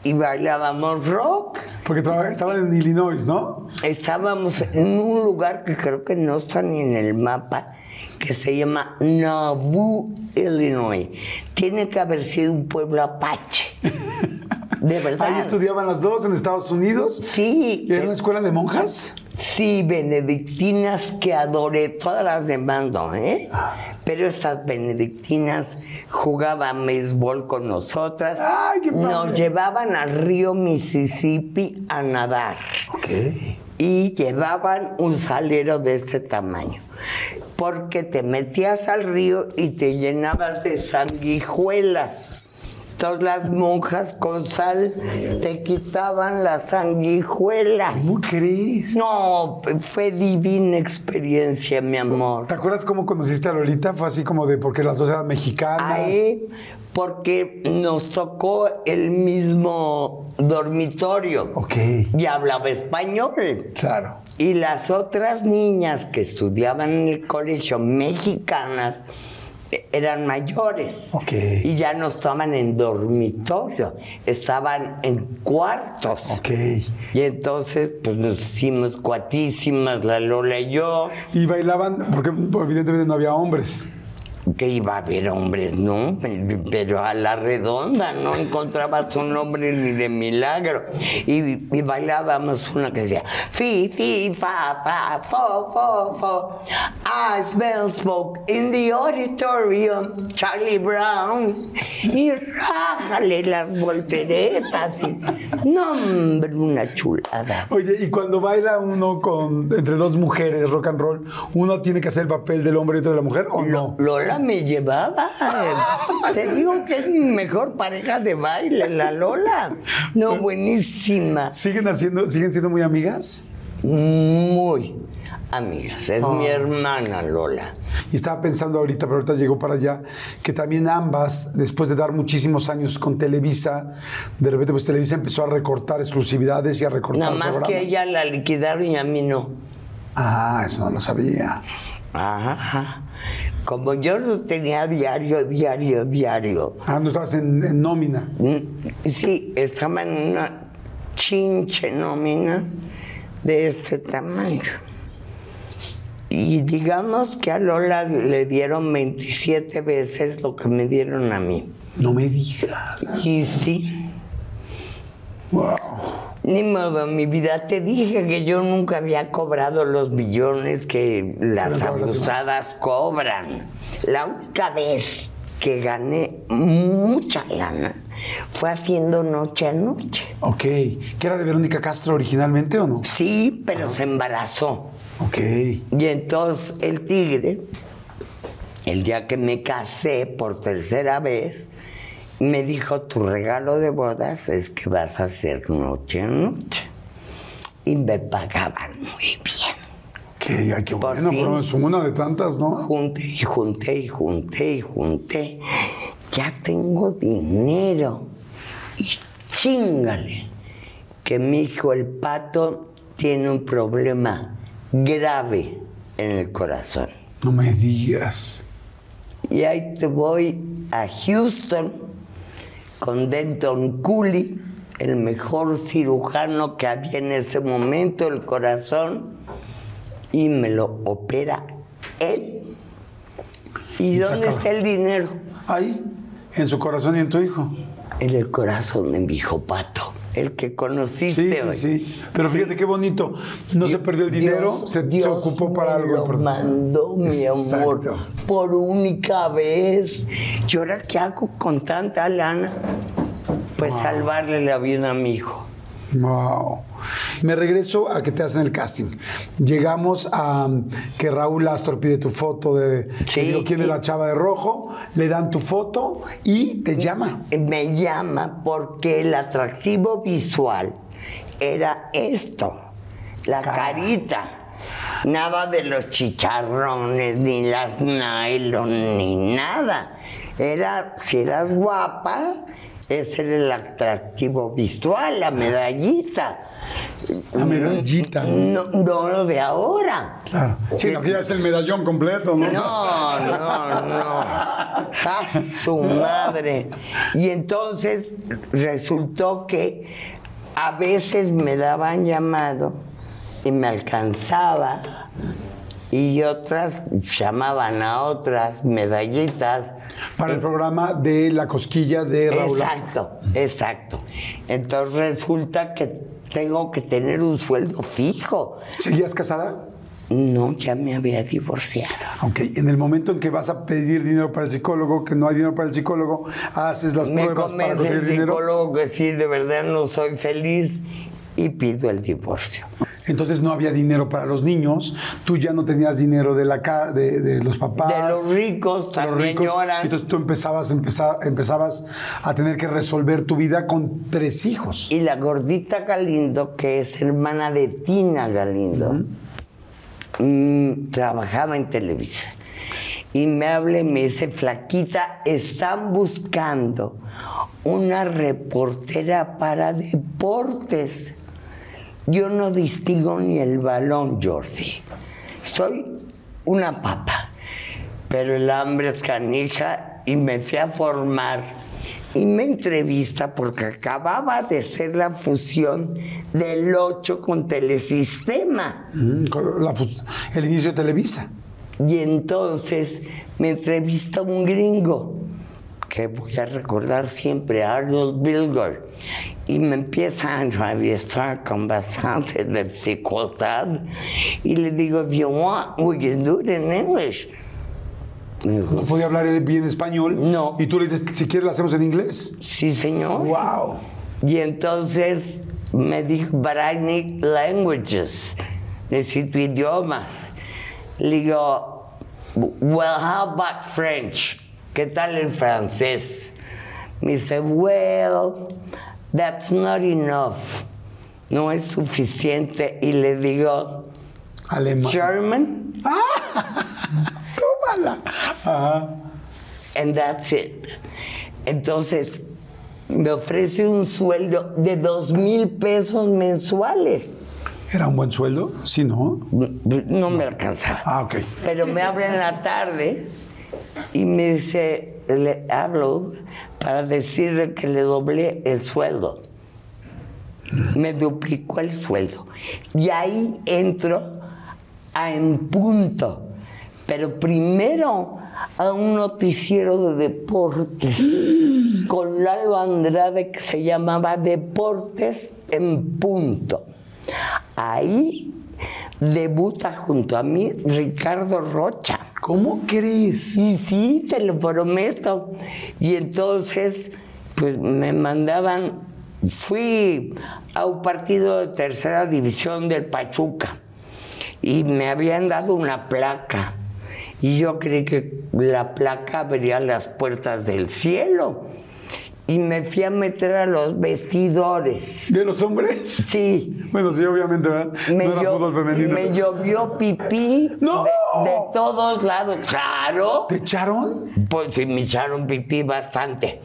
Speaker 2: y bailábamos rock.
Speaker 1: Porque estaban en Illinois, ¿no?
Speaker 2: Estábamos en un lugar que creo que no está ni en el mapa, que se llama Nauvoo, Illinois. Tiene que haber sido un pueblo apache. <laughs> De verdad.
Speaker 1: Ahí estudiaban las dos en Estados Unidos.
Speaker 2: Sí,
Speaker 1: ¿Y era una escuela de monjas?
Speaker 2: Sí, benedictinas que adoré, todas las demás no, ¿eh? Pero estas benedictinas jugaban béisbol con nosotras.
Speaker 1: ¡Ay, qué padre!
Speaker 2: Nos llevaban al río Mississippi a nadar.
Speaker 1: Ok.
Speaker 2: y llevaban un salero de este tamaño. Porque te metías al río y te llenabas de sanguijuelas. Entonces las monjas con sal te quitaban la sanguijuela.
Speaker 1: ¿Cómo crees?
Speaker 2: No, fue divina experiencia, mi amor.
Speaker 1: ¿Te acuerdas cómo conociste a Lolita? Fue así como de porque las dos eran mexicanas.
Speaker 2: Ahí, porque nos tocó el mismo dormitorio.
Speaker 1: Ok.
Speaker 2: Y hablaba español.
Speaker 1: Claro.
Speaker 2: Y las otras niñas que estudiaban en el colegio mexicanas eran mayores. Y ya no estaban en dormitorio, estaban en cuartos. Y entonces, pues nos hicimos cuatísimas, la Lola y yo.
Speaker 1: Y bailaban, porque evidentemente no había hombres.
Speaker 2: Que iba a haber hombres, ¿no? Pero a la redonda no encontrabas un hombre ni de milagro. Y, y bailábamos una que decía, fi, fi, fa, fa, fo, fo, fo. I smell smoke in the auditorium, Charlie Brown. Y rájale las volteretas. Y, no, hombre, una chulada.
Speaker 1: Oye, y cuando baila uno con entre dos mujeres rock and roll, ¿uno tiene que hacer el papel del hombre y otro de la mujer o no?
Speaker 2: Lola me llevaba. Te digo que es mi mejor pareja de baile, la Lola. No, buenísima.
Speaker 1: ¿Siguen haciendo, siguen siendo muy amigas?
Speaker 2: Muy amigas. Es mi hermana Lola.
Speaker 1: Y estaba pensando ahorita, pero ahorita llegó para allá, que también ambas, después de dar muchísimos años con Televisa, de repente pues Televisa empezó a recortar exclusividades y a recortar
Speaker 2: Nada más
Speaker 1: programas.
Speaker 2: que ella la liquidaron y a mí no.
Speaker 1: Ah, eso no lo sabía.
Speaker 2: Ajá. Como yo lo tenía diario, diario, diario.
Speaker 1: Ah, no estabas en, en nómina.
Speaker 2: Mm, Sí, estaba en una chinche nómina de este tamaño. Y digamos que a Lola le dieron 27 veces lo que me dieron a mí.
Speaker 1: No me digas.
Speaker 2: Y sí,
Speaker 1: Wow.
Speaker 2: Ni modo, mi vida, te dije que yo nunca había cobrado los billones que las abusadas cobran. La única vez que gané mucha lana fue haciendo noche a noche.
Speaker 1: Ok. ¿Que era de Verónica Castro originalmente o no?
Speaker 2: Sí, pero se embarazó.
Speaker 1: Ok.
Speaker 2: Y entonces el tigre, el día que me casé por tercera vez, me dijo, tu regalo de bodas es que vas a hacer noche a noche. Y me pagaban muy bien.
Speaker 1: Que, qué
Speaker 2: Por
Speaker 1: bueno,
Speaker 2: fin.
Speaker 1: pero es una de tantas, ¿no?
Speaker 2: Junté y junté y junté y junté. Ya tengo dinero. Y chingale, que mi hijo el pato tiene un problema grave en el corazón.
Speaker 1: No me digas.
Speaker 2: Y ahí te voy a Houston con Denton Cooley, el mejor cirujano que había en ese momento, el corazón, y me lo opera él. ¿Y
Speaker 1: te
Speaker 2: dónde está el dinero?
Speaker 1: Ahí, en su corazón y en tu hijo.
Speaker 2: En el corazón de mi hijo Pato, el que
Speaker 1: Sí,
Speaker 2: conociste
Speaker 1: sí,
Speaker 2: hoy.
Speaker 1: sí. Pero fíjate qué bonito. No se perdió el dinero,
Speaker 2: Dios-
Speaker 1: se, ocupó para algo.
Speaker 2: Lo mandó mi amor por única vez. ¿Y ahora qué hago con tanta lana? Pues salvarle la vida a mi hijo.
Speaker 1: Wow. Me regreso a que te hacen el casting. Llegamos a um, que Raúl Astor pide tu foto de
Speaker 2: Sí.
Speaker 1: digo, quién es la chava de rojo, le dan tu foto y te llama.
Speaker 2: Me llama porque el atractivo visual era esto, la carita. Nada de los chicharrones, ni las nylon, ni nada. Era, si eras guapa, era el atractivo visual, la medallita.
Speaker 1: La medallita.
Speaker 2: No, no lo de ahora.
Speaker 1: Claro. Sí, no, que ya es el medallón completo, ¿no?
Speaker 2: No, no, no. A su <laughs> madre. Y entonces resultó que a veces me daban llamado y me alcanzaba y otras llamaban a otras medallitas.
Speaker 1: Para el programa de La Cosquilla de Raúl Astor.
Speaker 2: Exacto, exacto. Entonces resulta que tengo que tener un sueldo fijo.
Speaker 1: ¿Seguías casada?
Speaker 2: No, ya me había divorciado.
Speaker 1: Ok, en el momento en que vas a pedir dinero para el psicólogo, que no hay dinero para el psicólogo, haces las
Speaker 2: me
Speaker 1: pruebas para conseguir
Speaker 2: el
Speaker 1: dinero.
Speaker 2: psicólogo que sí, de verdad no soy feliz y pido el divorcio.
Speaker 1: Entonces no había dinero para los niños, tú ya no tenías dinero de, la ca- de, de los papás.
Speaker 2: De los ricos
Speaker 1: de los
Speaker 2: también
Speaker 1: ricos.
Speaker 2: lloran.
Speaker 1: Entonces tú empezabas, empezar, empezabas a tener que resolver tu vida con tres hijos.
Speaker 2: Y la gordita Galindo, que es hermana de Tina Galindo, mm, trabajaba en Televisa. Y me habla y me dice, flaquita, están buscando una reportera para deportes. Yo no distingo ni el balón, Jordi. Soy una papa, pero el hambre es canija y me fui a formar. Y me entrevista porque acababa de ser la fusión del 8 con Telesistema.
Speaker 1: Mm, con la fus- el inicio de Televisa.
Speaker 2: Y entonces me entrevista un gringo que voy a recordar siempre, Arnold Bilger, y me empieza a entrevistar con bastante dificultad y le digo, if you want, we can do it in English. Dijo,
Speaker 1: No podía hablar bien español.
Speaker 2: No.
Speaker 1: Y tú le dices, si quieres, lo hacemos en inglés.
Speaker 2: sí señor.
Speaker 1: ¡Wow!
Speaker 2: Y entonces me dijo, but I need languages. Necesito idiomas. Le digo, well, how about French? ¿Qué tal el francés? Me dice, well, that's not enough. No es suficiente. Y le digo,
Speaker 1: Alemán.
Speaker 2: German, <laughs>
Speaker 1: Tómala. Ajá.
Speaker 2: and that's it. Entonces, me ofrece un sueldo de dos mil pesos mensuales.
Speaker 1: ¿Era un buen sueldo? Sí, ¿no?
Speaker 2: No me alcanzaba.
Speaker 1: Ah, ok.
Speaker 2: Pero me habla en la tarde y me dice, le hablo para decirle que le doblé el sueldo. Me duplicó el sueldo. Y ahí entro a En Punto. Pero primero a un noticiero de deportes <gasps> con Lalo Andrade que se llamaba Deportes en Punto. Ahí debuta junto a mí Ricardo Rocha.
Speaker 1: ¿Cómo crees?
Speaker 2: Sí, sí, te lo prometo. Y entonces, pues me mandaban, fui a un partido de tercera división del Pachuca y me habían dado una placa. Y yo creí que la placa abría las puertas del cielo. Y me fui a meter a los vestidores.
Speaker 1: ¿De los hombres?
Speaker 2: Sí,
Speaker 1: Bueno, sí, obviamente, ¿verdad?
Speaker 2: me,
Speaker 1: no era fútbol femenino.
Speaker 2: me llovió pipí
Speaker 1: ¡No!
Speaker 2: de, de todos lados. Claro.
Speaker 1: ¿Te echaron?
Speaker 2: Pues sí, me echaron pipí bastante.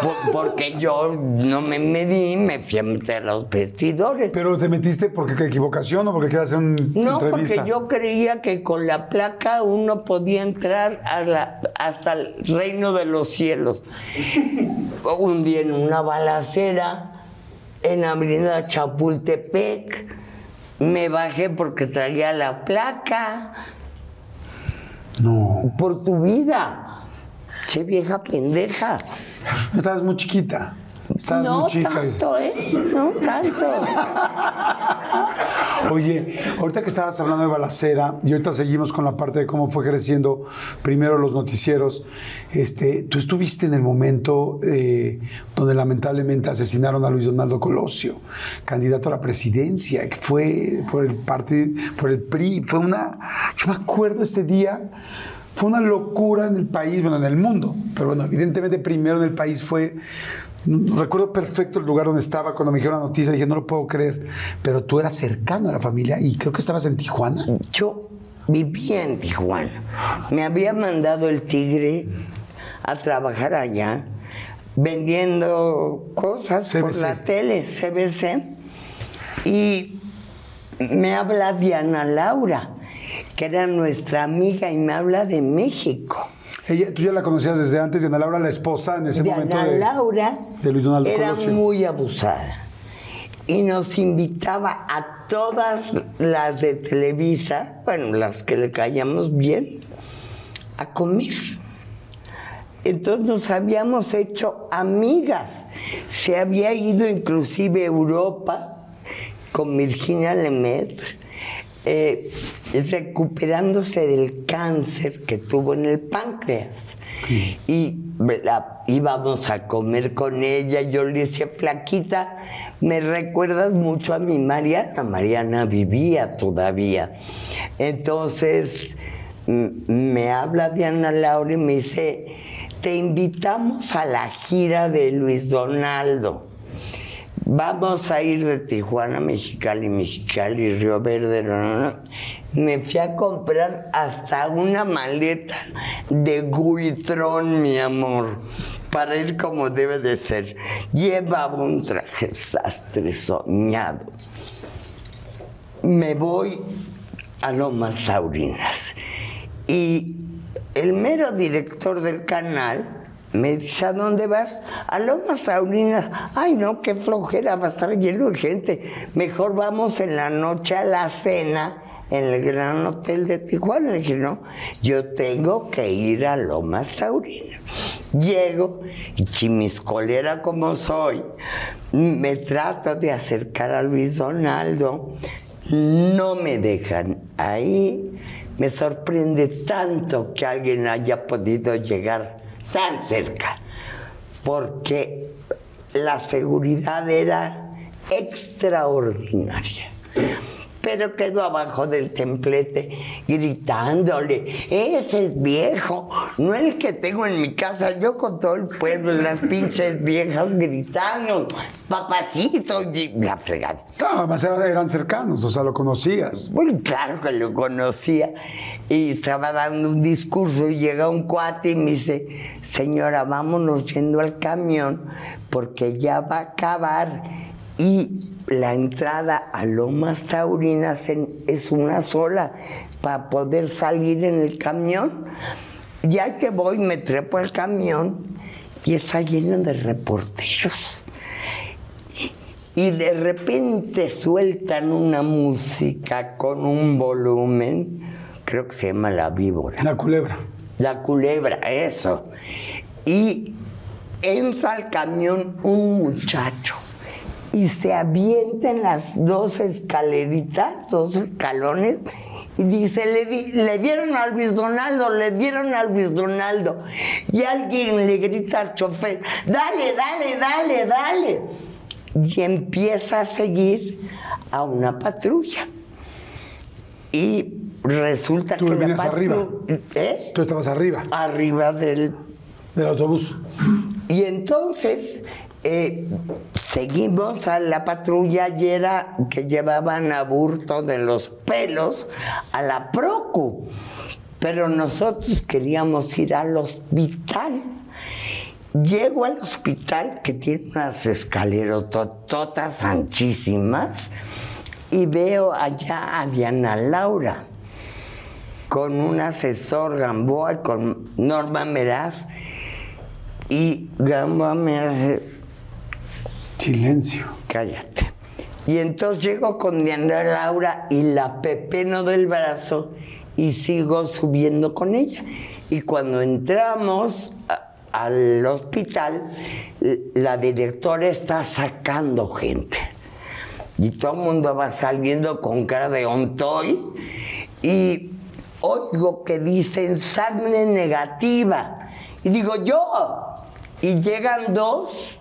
Speaker 2: Por- porque yo no me medí, me fui a meter a los vestidores.
Speaker 1: ¿Pero te metiste porque qué equivocación o porque querías hacer una
Speaker 2: No,
Speaker 1: entrevista?
Speaker 2: porque yo creía que con la placa uno podía entrar a la- hasta el reino de los cielos. Un día en una balacera en Avenida Chapultepec me bajé porque traía la placa
Speaker 1: No.
Speaker 2: por tu vida. Che vieja pendeja.
Speaker 1: Estabas muy chiquita. Estabas
Speaker 2: no
Speaker 1: muy chica.
Speaker 2: tanto, ¿eh? No tanto. <laughs>
Speaker 1: Oye, ahorita que estabas hablando de balacera y ahorita seguimos con la parte de cómo fue creciendo primero los noticieros, este, tú estuviste en el momento eh, donde lamentablemente asesinaron a Luis Donaldo Colosio, candidato a la presidencia, que fue por el partido, por el PRI, fue una, yo me acuerdo ese día, fue una locura en el país, bueno, en el mundo, pero bueno, evidentemente primero en el país fue Recuerdo perfecto el lugar donde estaba cuando me dijeron la noticia. Dije, no lo puedo creer. Pero tú eras cercano a la familia y creo que estabas en Tijuana.
Speaker 2: Yo vivía en Tijuana. Me había mandado el tigre a trabajar allá, vendiendo cosas por la tele, CBC. Y me habla Diana Laura, que era nuestra amiga, y me habla de México.
Speaker 1: Ella, tú ya la conocías desde antes, Diana Laura, la esposa en ese momento
Speaker 2: Diana
Speaker 1: de,
Speaker 2: Laura
Speaker 1: de Luis Donaldo
Speaker 2: era
Speaker 1: Colosio.
Speaker 2: muy abusada y nos invitaba a todas las de Televisa, bueno, las que le caíamos bien, a comer. Entonces nos habíamos hecho amigas. Se había ido inclusive a Europa con Virginia Lemaitre, eh, recuperándose del cáncer que tuvo en el páncreas. Y la- íbamos a comer con ella, yo le decía, flaquita, me recuerdas mucho a mi Mariana. Mariana vivía todavía. Entonces me habla Diana Laura y me dice, te invitamos a la gira de Luis Donaldo. Vamos a ir de Tijuana Mexicali, Mexicali, Río Verde. no, no. Me fui a comprar hasta una maleta de Guitrón, mi amor, para ir como debe de ser. Llevaba un traje sastre soñado. Me voy a Lomas Taurinas. Y el mero director del canal me dice, ¿a dónde vas? A Lomas Taurinas. Ay, no, qué flojera, va a estar lleno de gente. Mejor vamos en la noche a la cena en el Gran Hotel de Tijuana. Le dije, no, yo tengo que ir a Lomas Taurina. Llego y chimiscolera como soy, me trato de acercar a Luis Donaldo, no me dejan ahí. Me sorprende tanto que alguien haya podido llegar tan cerca, porque la seguridad era extraordinaria. Pero quedó abajo del templete gritándole, ese es viejo, no el que tengo en mi casa, yo con todo el pueblo, las pinches viejas gritando, papacito, y la fregada.
Speaker 1: Claro, además eran, eran cercanos, o sea, lo conocías.
Speaker 2: Bueno, claro que lo conocía. Y estaba dando un discurso y llega un cuate y me dice, señora, vámonos yendo al camión porque ya va a acabar. Y la entrada a Lomas Taurinas es una sola para poder salir en el camión. Ya que voy, me trepo al camión y está lleno de reporteros y de repente sueltan una música con un volumen, creo que se llama La Víbora.
Speaker 1: La culebra.
Speaker 2: La culebra, eso. Y entra al camión un muchacho y se avienta en las dos escaleritas, dos escalones, y dice, le, di- le dieron a Luis Donaldo, le dieron a Luis Donaldo. Y alguien le grita al chofer, dale, dale, dale, dale. Y empieza a seguir a una patrulla. Y resulta
Speaker 1: Tú
Speaker 2: que la
Speaker 1: venías arriba.
Speaker 2: ¿Eh?
Speaker 1: Tú estabas arriba
Speaker 2: arriba del...
Speaker 1: del autobús.
Speaker 2: Y entonces eh, seguimos a la patrulla era que llevaban a Burto de los pelos a la Procu. Pero nosotros queríamos ir al hospital. Llego al hospital que tiene unas escalerotototas anchísimas y veo allá a Diana Laura con un asesor Gamboa, con Norma Meraz, y Gamboa me hace,
Speaker 1: Silencio.
Speaker 2: cállate. Y entonces llego con Diana Laura y la pepeno del brazo y sigo subiendo con ella. Y cuando entramos al hospital, la directora está sacando gente. Y todo el mundo va saliendo con cara de ontoy. Y oigo que dicen sangre negativa. Y digo yo. Y llegan dos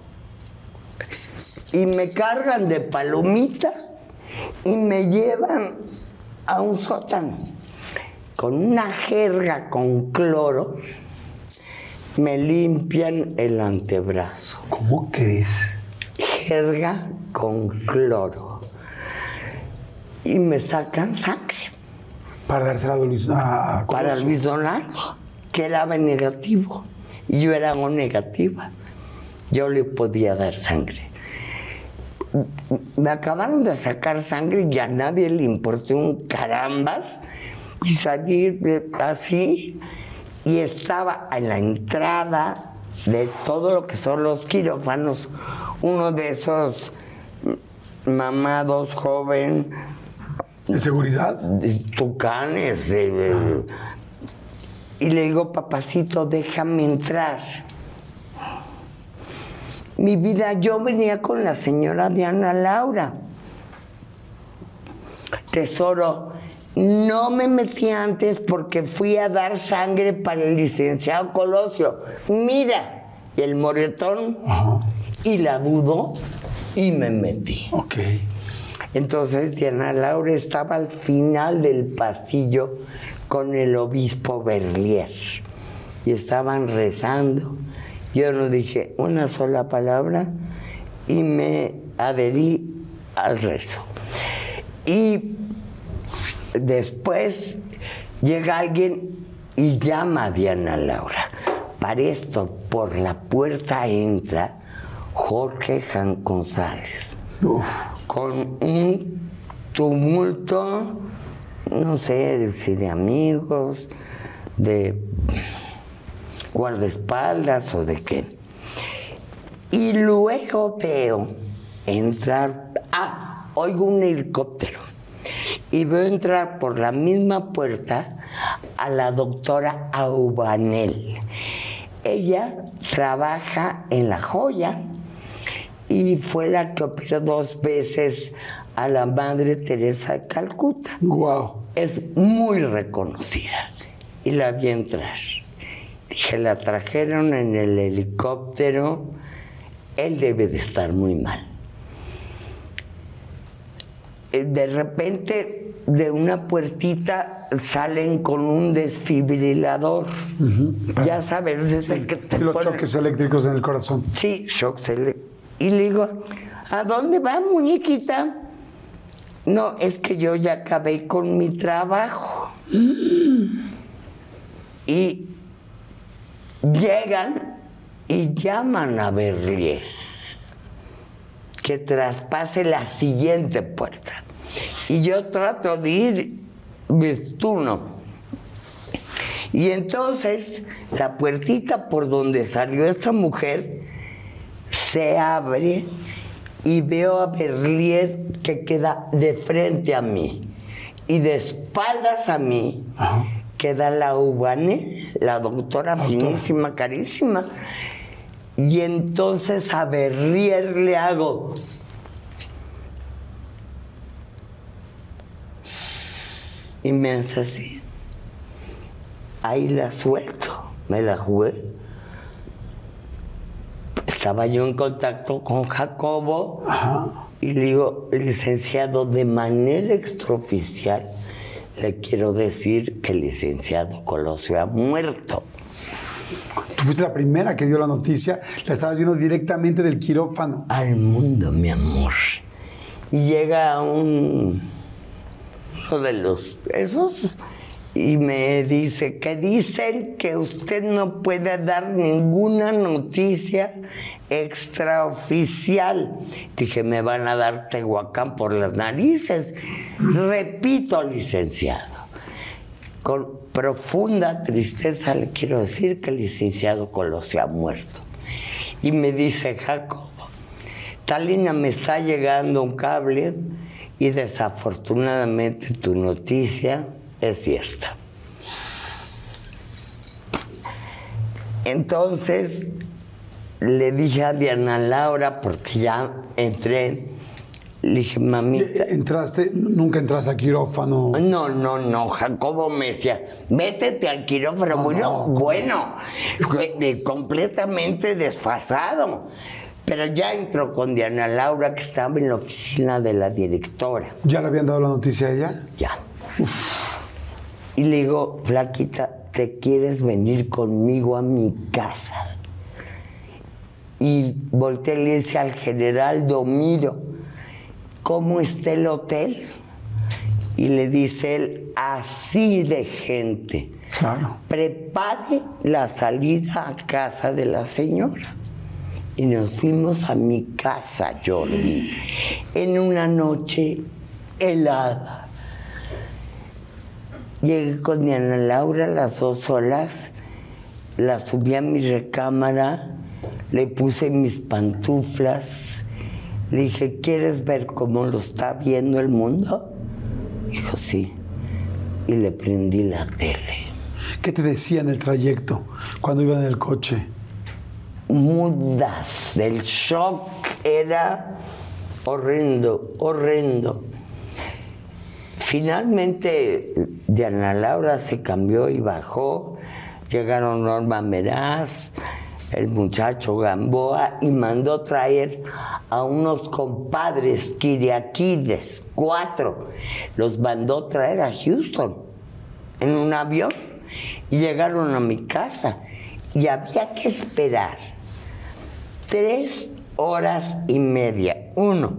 Speaker 2: y me cargan de palomita y me llevan a un sótano con una jerga con cloro. Me limpian el antebrazo
Speaker 1: ¿Cómo crees?
Speaker 2: jerga con cloro y me sacan sangre
Speaker 1: Para dársela a Luis. A, a
Speaker 2: para. Luis Donaldo, que era negativo y yo era O negativa. Yo le podía dar sangre. Me acabaron de sacar sangre y a nadie le importó un carambas y salir así y estaba en la entrada de todo lo que son los quirófanos, uno de esos mamados joven,
Speaker 1: ¿De seguridad?
Speaker 2: de tucanes. de- y le digo, papacito, déjame entrar. Mi vida, yo venía con la señora Diana Laura. Tesoro, no me metí antes porque fui a dar sangre para el licenciado Colosio. Mira, el moretón, y la dudó, y me metí.
Speaker 1: Ok.
Speaker 2: Entonces Diana Laura estaba al final del pasillo con el obispo Berlier y estaban rezando. Yo no dije una sola palabra y me adherí al rezo. Y después llega alguien y llama a Diana Laura. Para esto, por la puerta entra Jorge Jan González
Speaker 1: Uf.
Speaker 2: con un tumulto, no sé de si de amigos, de guardaespaldas o de qué. Y luego veo entrar, ah, oigo un helicóptero. y veo entrar por la misma puerta a la doctora Aubanel. Ella trabaja en La Joya y fue la que operó dos veces a la Madre Teresa de Calcuta.
Speaker 1: Wow.
Speaker 2: Es muy reconocida y la vi entrar. Dije, la trajeron en el helicóptero, él debe de estar muy mal. Eh, De repente, de una puertita salen con un desfibrilador. Ya sabes, es el que te
Speaker 1: Los choques eléctricos en el corazón.
Speaker 2: Sí, shock ele- Y le digo, ¿a dónde va, muñequita? No, es que yo ya acabé con mi trabajo. Y llegan y llaman a Berlier que traspase la siguiente puerta. Y yo trato de ir vestuno. Y entonces la puertita por donde salió esta mujer se abre y veo a Berlier que queda de frente a mí. Y de espaldas a mí queda la Ubane, la doctora finísima, carísima. Y entonces a Berlier le hago. Y me hace así. Ahí la suelto, me la jugué. Estaba yo en contacto con Jacobo y le digo, licenciado, de manera extraoficial, le quiero decir que el licenciado Colosio ha muerto.
Speaker 1: Tú fuiste la primera que dio la noticia, la estabas viendo directamente del quirófano.
Speaker 2: al mundo, mi amor. Y llega un uno de los esos y me dice que dicen que usted no puede dar ninguna noticia extraoficial. Dije, me van a dar Tehuacán por las narices. Repito, licenciado. Con profunda tristeza le quiero decir que el licenciado Colosio ha muerto. Y me dice Jacobo, Talina, me está llegando un cable y desafortunadamente tu noticia es cierta. Entonces le dije a Diana Laura, porque ya entré, le dije, mamita,
Speaker 1: Entraste, nunca entraste al quirófano.
Speaker 2: no, no, no, Jacobo me decía, métete al quirófano. bueno, bueno, que- de- completamente desfasado. Pero ya entró con Diana Laura, que estaba en la oficina de la directora.
Speaker 1: ¿Ya le habían dado la noticia a ella?
Speaker 2: Ya. Y le digo, flaquita, ¿te quieres venir conmigo a mi casa? Y volteé y le dice al general Domiro, ¿cómo está el hotel? Y le dice él, así de gente.
Speaker 1: Claro.
Speaker 2: Prepare la salida a casa de la señora. Y nos fuimos a mi casa, Jordi, en una noche helada. Llegué con Diana Laura las dos solas, la subí a mi recámara, le puse mis pantuflas, le dije, ¿quieres ver cómo lo está viendo el mundo? Dijo, sí. Y le prendí la tele.
Speaker 1: ¿Qué te decía en el trayecto cuando iban en el coche?
Speaker 2: mudas. El shock era horrendo, horrendo. Finalmente, Diana Laura se cambió y bajó. Llegaron Norma Meraz, el muchacho Gamboa, y mandó traer a unos compadres kiriaquides, cuatro. Los mandó traer a Houston en un avión y llegaron a mi casa. Y había que esperar tres horas y media. Uno,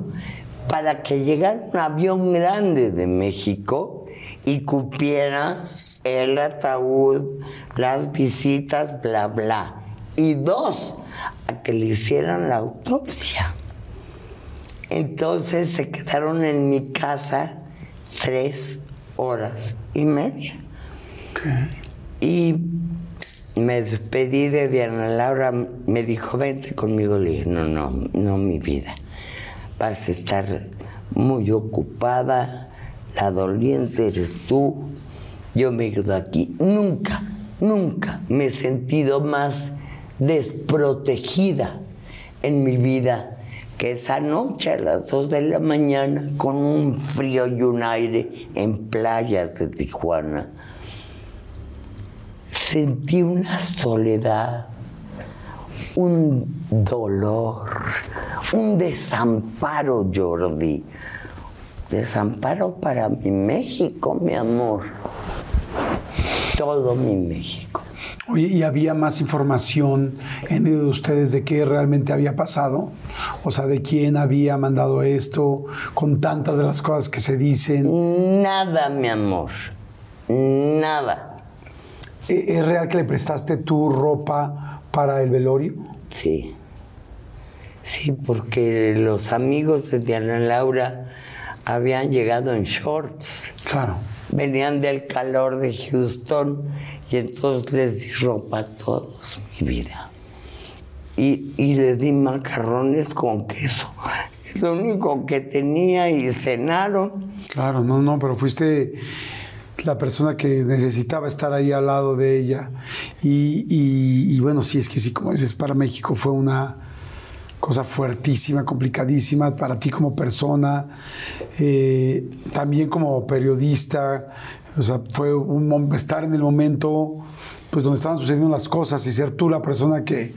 Speaker 2: para que llegara un avión grande de México y cupiera el ataúd, las visitas, bla, bla. Y dos, a que le hicieran la autopsia. Entonces se quedaron en mi casa tres horas y media. Y me despedí de Diana Laura, me dijo, vente conmigo. Le dije, no, no, no, mi vida. Vas a estar muy ocupada, la doliente eres tú, yo me quedo aquí. Nunca, nunca me he sentido más desprotegida en mi vida que esa noche a las dos de la mañana con un frío y un aire en playas de Tijuana. Sentí una soledad, un dolor, un desamparo, Jordi. Desamparo para mi México, mi amor. Todo mi México.
Speaker 1: Oye, ¿y había más información en medio de ustedes de qué realmente había pasado? O sea, de quién había mandado esto, con tantas de las cosas que se dicen.
Speaker 2: Nada, mi amor. Nada.
Speaker 1: ¿E- ¿Es real que le prestaste tu ropa para el velorio?
Speaker 2: Sí. Sí, porque los amigos de Diana Laura habían llegado en shorts.
Speaker 1: Claro.
Speaker 2: Venían del calor de Houston y entonces les di ropa a todos, mi vida. Y, y les di macarrones con queso. Es lo único que tenía y cenaron.
Speaker 1: Claro, no, no, pero fuiste la persona que necesitaba estar ahí al lado de ella. Y, y- y bueno, sí, es que sí, como dices, para México fue una cosa fuertísima, complicadísima, para ti como persona, eh, también como periodista. O sea, fue un estar en el momento pues donde estaban sucediendo las cosas y ser tú la persona que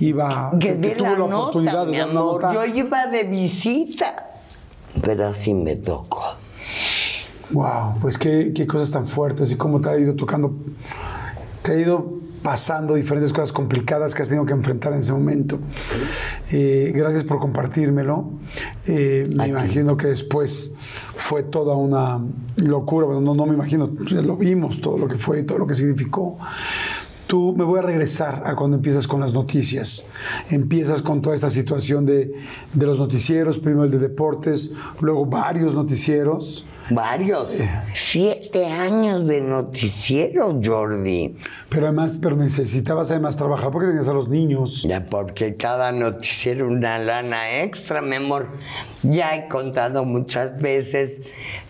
Speaker 1: iba,
Speaker 2: Que
Speaker 1: que tuvo
Speaker 2: la nota,
Speaker 1: oportunidad de dar nota.
Speaker 2: Yo iba de visita. Pero así me tocó.
Speaker 1: Wow, pues qué, qué cosas tan fuertes y cómo te ha ido tocando, te ha ido pasando diferentes cosas complicadas que has tenido que enfrentar en ese momento. Eh, gracias por compartírmelo. Eh, me imagino que después fue toda una locura. Bueno, no, no me imagino, lo vimos, todo lo que fue y todo lo que significó. Tú me voy a regresar a cuando empiezas con las noticias. Empiezas con toda esta situación de, de los noticieros, primero el de deportes, luego varios noticieros.
Speaker 2: Varios. Siete años de noticieros, Jordi.
Speaker 1: Pero además, pero necesitabas además trabajar porque tenías a los niños.
Speaker 2: Ya porque cada noticiero una lana extra, mi amor. Ya he contado muchas veces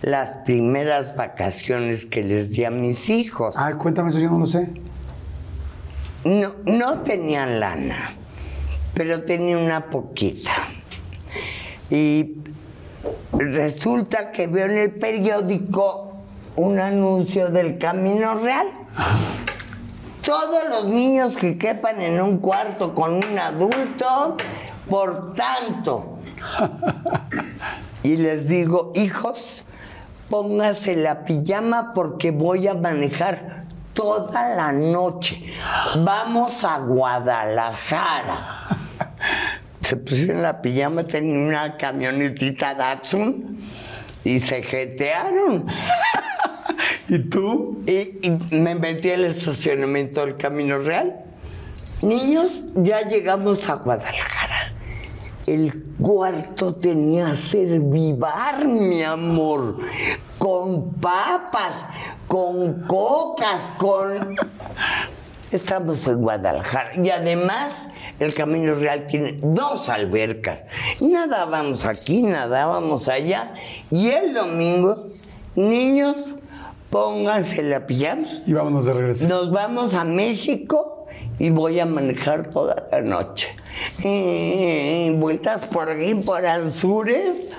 Speaker 2: las primeras vacaciones que les di a mis hijos.
Speaker 1: Ah, cuéntame eso, yo no lo sé.
Speaker 2: No, no tenían lana, pero tenía una poquita. Y resulta que veo en el periódico un anuncio del Camino Real. Todos los niños que quepan en un cuarto con un adulto, por tanto. Y les digo, hijos, póngase la pijama porque voy a manejar toda la noche. Vamos a Guadalajara. Se pusieron la pijama, tenían una camionetita Datsun y se jetearon. <laughs>
Speaker 1: ¿Y tú?
Speaker 2: Y, y me metí al estacionamiento del Camino Real. Niños, ya llegamos a Guadalajara. El cuarto tenía servivar, mi amor, con papas, con cocas, con... <laughs> Estamos en Guadalajara y además el Camino Real tiene dos albercas. Nadábamos aquí, nadábamos allá y el domingo, niños, pónganse la pijama.
Speaker 1: Y vámonos de regreso.
Speaker 2: Nos vamos a México y voy a manejar toda la noche. Y vueltas por aquí, por Anzures,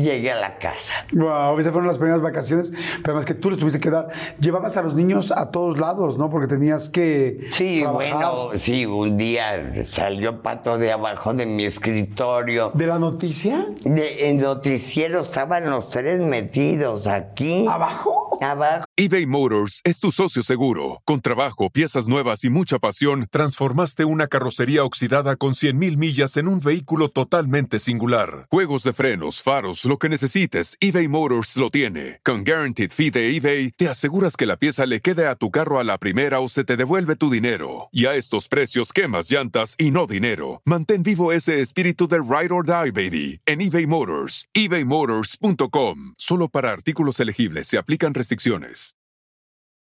Speaker 2: llegué a la casa.
Speaker 1: Wow, esas fueron las primeras vacaciones, pero además que tú les tuviste que dar. Llevabas a los niños a todos lados, ¿no? Porque tenías que.
Speaker 2: Sí,
Speaker 1: trabajar.
Speaker 2: bueno, sí, un día salió pato de abajo de mi escritorio.
Speaker 1: ¿De la noticia?
Speaker 2: De, en noticiero estaban los tres metidos aquí.
Speaker 1: ¿Abajo?
Speaker 2: Abajo.
Speaker 4: eBay Motors es tu socio seguro. Con trabajo, piezas nuevas y mucha pasión, transformaste una carrocería oxidada con 100.000 millas en un vehículo totalmente singular. Juegos de frenos, faros, lo que necesites, eBay Motors lo tiene. Con Guaranteed Fee de eBay, te aseguras que la pieza le quede a tu carro a la primera o se te devuelve tu dinero. Y a estos precios, quemas llantas y no dinero. Mantén vivo ese espíritu de Ride or Die, baby, en eBay Motors. ebaymotors.com. Solo para artículos elegibles se aplican restricciones.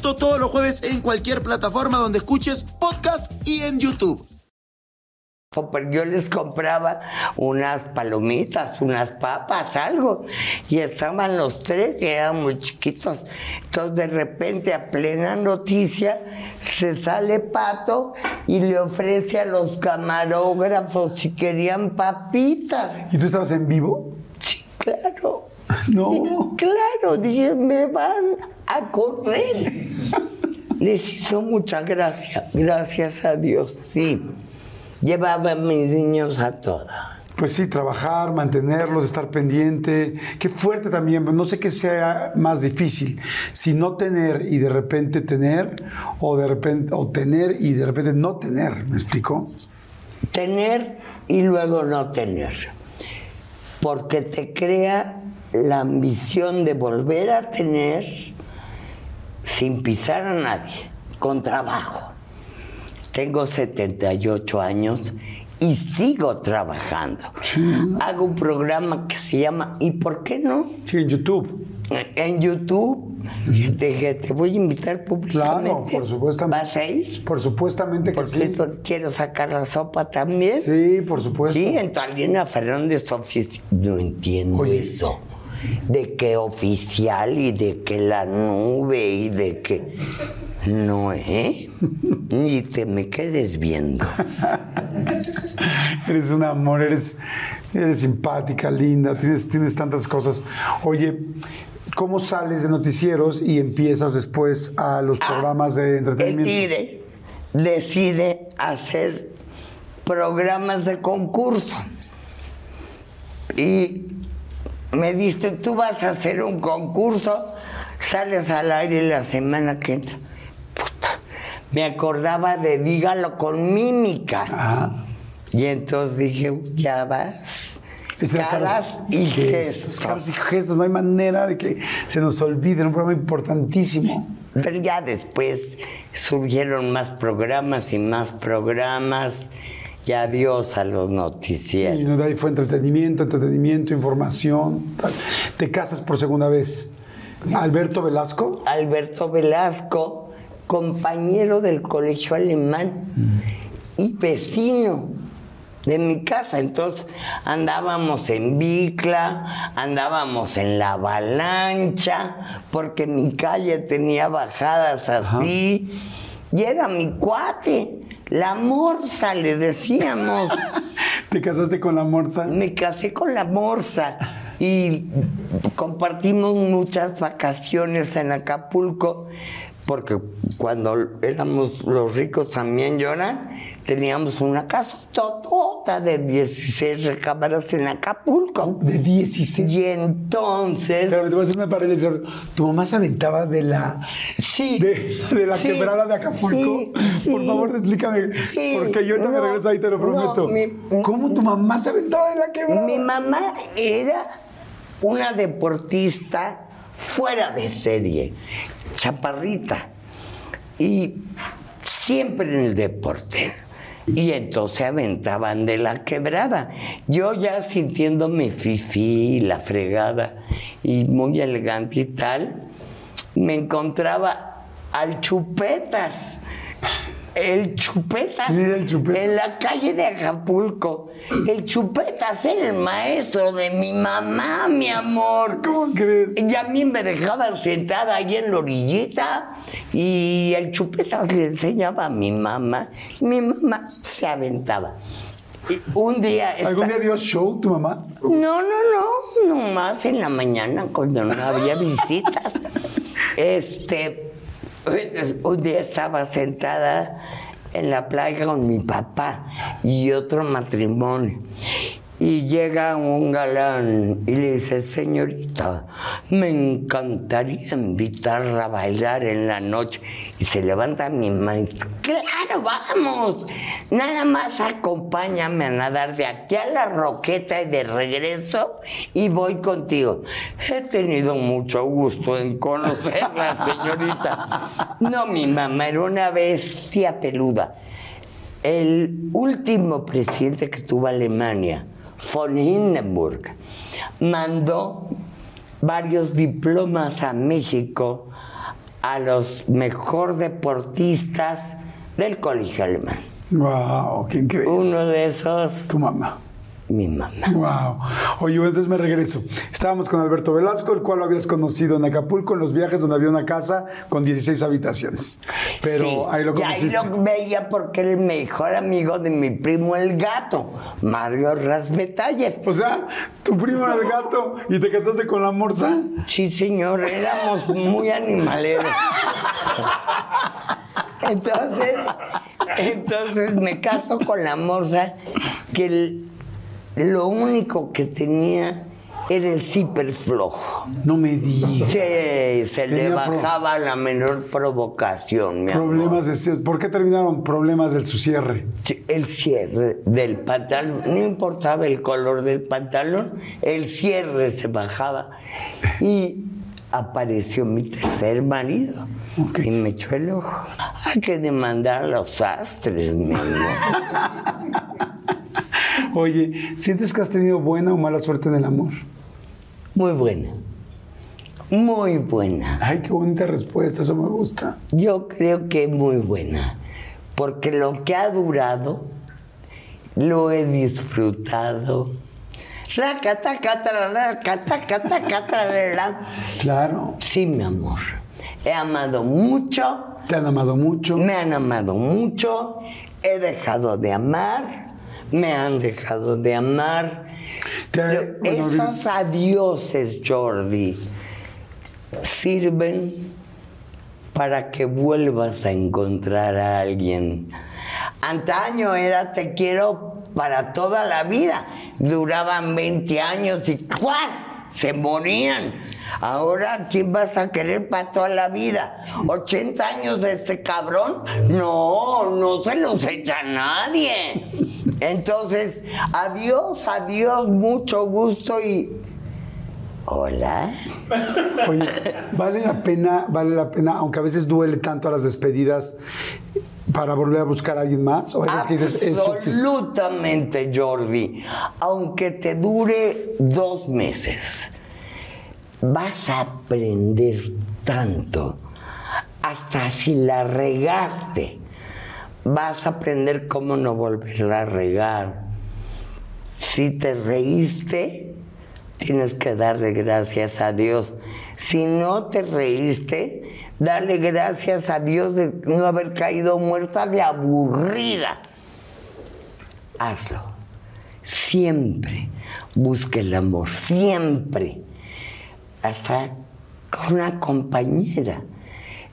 Speaker 5: Esto todos los jueves en cualquier plataforma donde escuches podcast y en YouTube.
Speaker 2: Pero Yo les compraba unas palomitas, unas papas, algo. Y estaban los tres, que eran muy chiquitos. Entonces, de repente, a plena noticia, se sale Pato y le ofrece a los camarógrafos si querían papitas.
Speaker 1: ¿Y tú estabas en vivo?
Speaker 2: Sí, claro. <laughs>
Speaker 1: No.
Speaker 2: Claro, dije, me van a correr. <laughs> Les hizo mucha gracia, gracias a Dios, sí. Llevaba a mis niños a toda.
Speaker 1: Pues sí, trabajar, mantenerlos, estar pendiente. Qué fuerte también. No sé qué sea más difícil. Si no tener y de repente tener, o de repente, o tener y de repente no tener. ¿Me explico?
Speaker 2: Tener y luego no tener. Porque te crea la ambición de volver a tener sin pisar a nadie, con trabajo. Tengo 78 años y sigo trabajando. Hago un programa que se llama ¿Y por qué no?
Speaker 1: Sí, en YouTube.
Speaker 2: En YouTube. Dije, te voy a invitar públicamente.
Speaker 1: Claro, por supuesto.
Speaker 2: ¿Vas a ir?
Speaker 1: Por supuestamente que
Speaker 2: Porque
Speaker 1: sí.
Speaker 2: quiero sacar la sopa también.
Speaker 1: Sí, por supuesto.
Speaker 2: Sí, en Talina Fernández. No entiendo
Speaker 1: Oye.
Speaker 2: eso. De que oficial y de que la nube y de que. No, ¿eh? <laughs> Ni te me quedes viendo.
Speaker 1: Eres un amor, eres, eres simpática, linda, tienes, tienes tantas cosas. Oye, ¿cómo sales de noticieros y empiezas después a los programas de entretenimiento?
Speaker 2: Tigre decide hacer programas de concurso. Y me dice, tú vas a hacer un concurso, sales al aire la semana que entra. Puta, me acordaba de dígalo con mímica.
Speaker 1: Ah,
Speaker 2: Y entonces dije, ya vas.
Speaker 1: es
Speaker 2: Caras y gestos.
Speaker 1: Caras y gestos, no hay manera de que se nos olvide, un programa importantísimo.
Speaker 2: Pero ya después surgieron más programas y más programas. Y adiós a los
Speaker 1: Y
Speaker 2: noticieros.
Speaker 1: nos- ahí fue entretenimiento, entretenimiento, información. tal. Te casas por segunda vez. Alberto Velasco.
Speaker 2: Alberto Velasco, compañero del colegio alemán y vecino de mi casa. Entonces andábamos en Bicla, andábamos en la avalancha, porque mi calle tenía bajadas así, y era mi cuate. La morsa, le decíamos.
Speaker 1: Te casaste con la morsa.
Speaker 2: Me casé con la morsa y compartimos muchas vacaciones en Acapulco, porque cuando éramos los ricos también lloran, teníamos una casa totota de 16 recámaras en Acapulco.
Speaker 1: De 16.
Speaker 2: Y entonces...
Speaker 1: Pero te voy a hacer una paréntesis. Tu mamá se aventaba de la,
Speaker 2: Sí.
Speaker 1: de, de la
Speaker 2: Sí,
Speaker 1: quebrada de Acapulco.
Speaker 2: sí,
Speaker 1: Por favor, explícame.
Speaker 2: Sí,
Speaker 1: Porque yo no me regreso ahí, te lo
Speaker 2: no,
Speaker 1: prometo.
Speaker 2: mi-
Speaker 1: ¿Cómo tu mamá se aventaba de la quebrada?
Speaker 2: Mi mamá era una deportista fuera de serie, chaparrita, y siempre en el deporte. Y entonces aventaban de la quebrada. Yo ya sintiéndome fifí, la fregada, y muy elegante y tal, me encontraba al Chupetas. El Chupetas.
Speaker 1: ¿Quién era el Chupetas?
Speaker 2: En la calle de Acapulco. El Chupetas era el maestro de mi mamá, mi amor.
Speaker 1: ¿Cómo crees?
Speaker 2: Y a mí me dejaban sentada ahí en la orillita y el Chupetas le enseñaba a mi mamá. Mi mamá se aventaba. Y un día...
Speaker 1: ¿Algún
Speaker 2: esta-
Speaker 1: día dio show tu mamá?
Speaker 2: no, no, no, nomás en la mañana cuando no había <laughs> visitas. Este, un día estaba sentada en la playa con mi papá y otro matrimonio. Y llega un galán y le dice, señorita, me encantaría invitarla a bailar en la noche. Y se levanta mi mano y dice, claro, vamos. Nada más acompáñame a nadar de aquí a la roqueta y de regreso y voy contigo. He tenido mucho gusto en conocerla, <laughs> señorita. No, mi mamá era una bestia peluda. El último presidente que tuvo Alemania, von Hindenburg, mandó varios diplomas a México a los mejor deportistas del colegio alemán.
Speaker 1: Wow, qué increíble.
Speaker 2: Uno de esos,
Speaker 1: Tu mamá.
Speaker 2: Mi mamá.
Speaker 1: Wow. Oye, bueno, entonces me regreso. Estábamos con Alberto Velasco, el cual lo habías conocido en Acapulco, en los viajes donde había una casa con 16 habitaciones. Pero
Speaker 2: Sí,
Speaker 1: ahí lo
Speaker 2: y ahí
Speaker 1: conociste.
Speaker 2: lo veía porque era el mejor amigo de mi primo el gato, Mario Rasmetalles.
Speaker 1: O sea, tu primo era el gato y te casaste con la morsa.
Speaker 2: Sí, señor, éramos muy animaleros. Entonces, entonces me caso con la morsa que el- lo único que tenía era el zipper flojo.
Speaker 1: No me digas.
Speaker 2: Sí, se le
Speaker 1: Tenía
Speaker 2: bajaba la menor provocación, mi amor.
Speaker 1: Problemas de... ¿Por qué terminaron problemas del su cierre?
Speaker 2: Sí, El cierre del pantalón, no importaba el color del pantalón, el cierre se bajaba y apareció mi tercer marido y me echó el ojo. Hay que demandar a los sastres, mi amor. <laughs>
Speaker 1: Oye, ¿sientes que has tenido buena o mala suerte en el amor?
Speaker 2: Muy buena, muy buena.
Speaker 1: Ay, qué bonita respuesta, eso me gusta.
Speaker 2: Yo creo que muy buena, porque lo que ha durado lo he disfrutado.
Speaker 1: Claro.
Speaker 2: Sí, mi amor. He amado mucho,
Speaker 1: Te han amado mucho.
Speaker 2: me han amado mucho, he dejado de amar, me han dejado de amar.
Speaker 1: Te-
Speaker 2: Pero
Speaker 1: bueno,
Speaker 2: esos adioses, Jordi, sirven para que vuelvas a encontrar a alguien. Antaño era te quiero para toda la vida. Duraban 20 años y ¡cuas! se morían. Ahora, ¿quién vas a querer para toda la vida? ¿80 años de este cabrón? No, no se los echa nadie. Entonces, adiós, adiós, mucho gusto y... Hola.
Speaker 1: Oye, vale la pena, vale la pena, aunque a veces duele tanto a las despedidas, para volver a buscar a alguien más? ¿O que dices, es?
Speaker 2: Absolutamente, Jordi. Aunque te dure dos meses, vas a aprender tanto. Hasta si la regaste, vas a aprender cómo no volverla a regar. Si te reíste, tienes que darle gracias a Dios. Si no te reíste, dale gracias a Dios de no haber caído muerta de aburrida. Hazlo. Siempre busca el amor, siempre. Hasta con una compañera.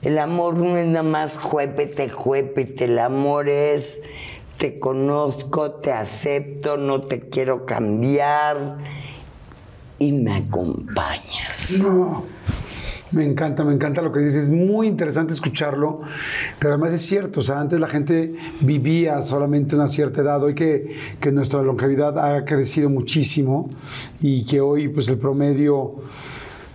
Speaker 2: El amor no es nada más juépete, juépete. El amor es te conozco, te acepto, no te quiero cambiar y me acompañas.
Speaker 1: No. Me encanta, me encanta lo que dices. Es muy interesante escucharlo, pero además es cierto. O sea, antes la gente vivía solamente una cierta edad. Hoy que, que nuestra longevidad ha crecido muchísimo y que hoy, pues, el promedio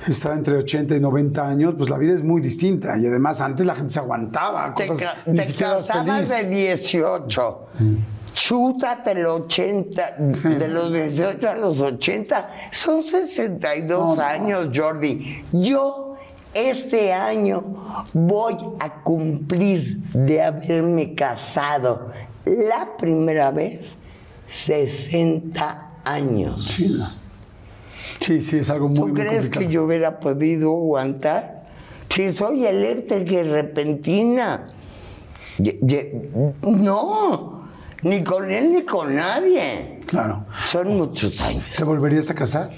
Speaker 1: está entre 80 y 90 años, pues la vida es muy distinta. Y además, antes la gente se aguantaba
Speaker 2: Te,
Speaker 1: cosas,
Speaker 2: ca-
Speaker 1: ni
Speaker 2: te
Speaker 1: siquiera
Speaker 2: casabas
Speaker 1: feliz.
Speaker 2: de 18. Chútate el 80,
Speaker 1: Sí.
Speaker 2: de los 18 a los 80, son 62
Speaker 1: No, no.
Speaker 2: años, Jordi. Yo este año voy a cumplir de haberme casado la primera vez 60 años.
Speaker 1: Sí, no. Sí, sí, es algo muy,
Speaker 2: ¿Tú
Speaker 1: muy
Speaker 2: crees
Speaker 1: complicado.
Speaker 2: que yo hubiera podido aguantar? Si soy eléctrica y repentina. No, ni con él ni con nadie.
Speaker 1: Claro.
Speaker 2: Son muchos años.
Speaker 1: ¿Te volverías a casar?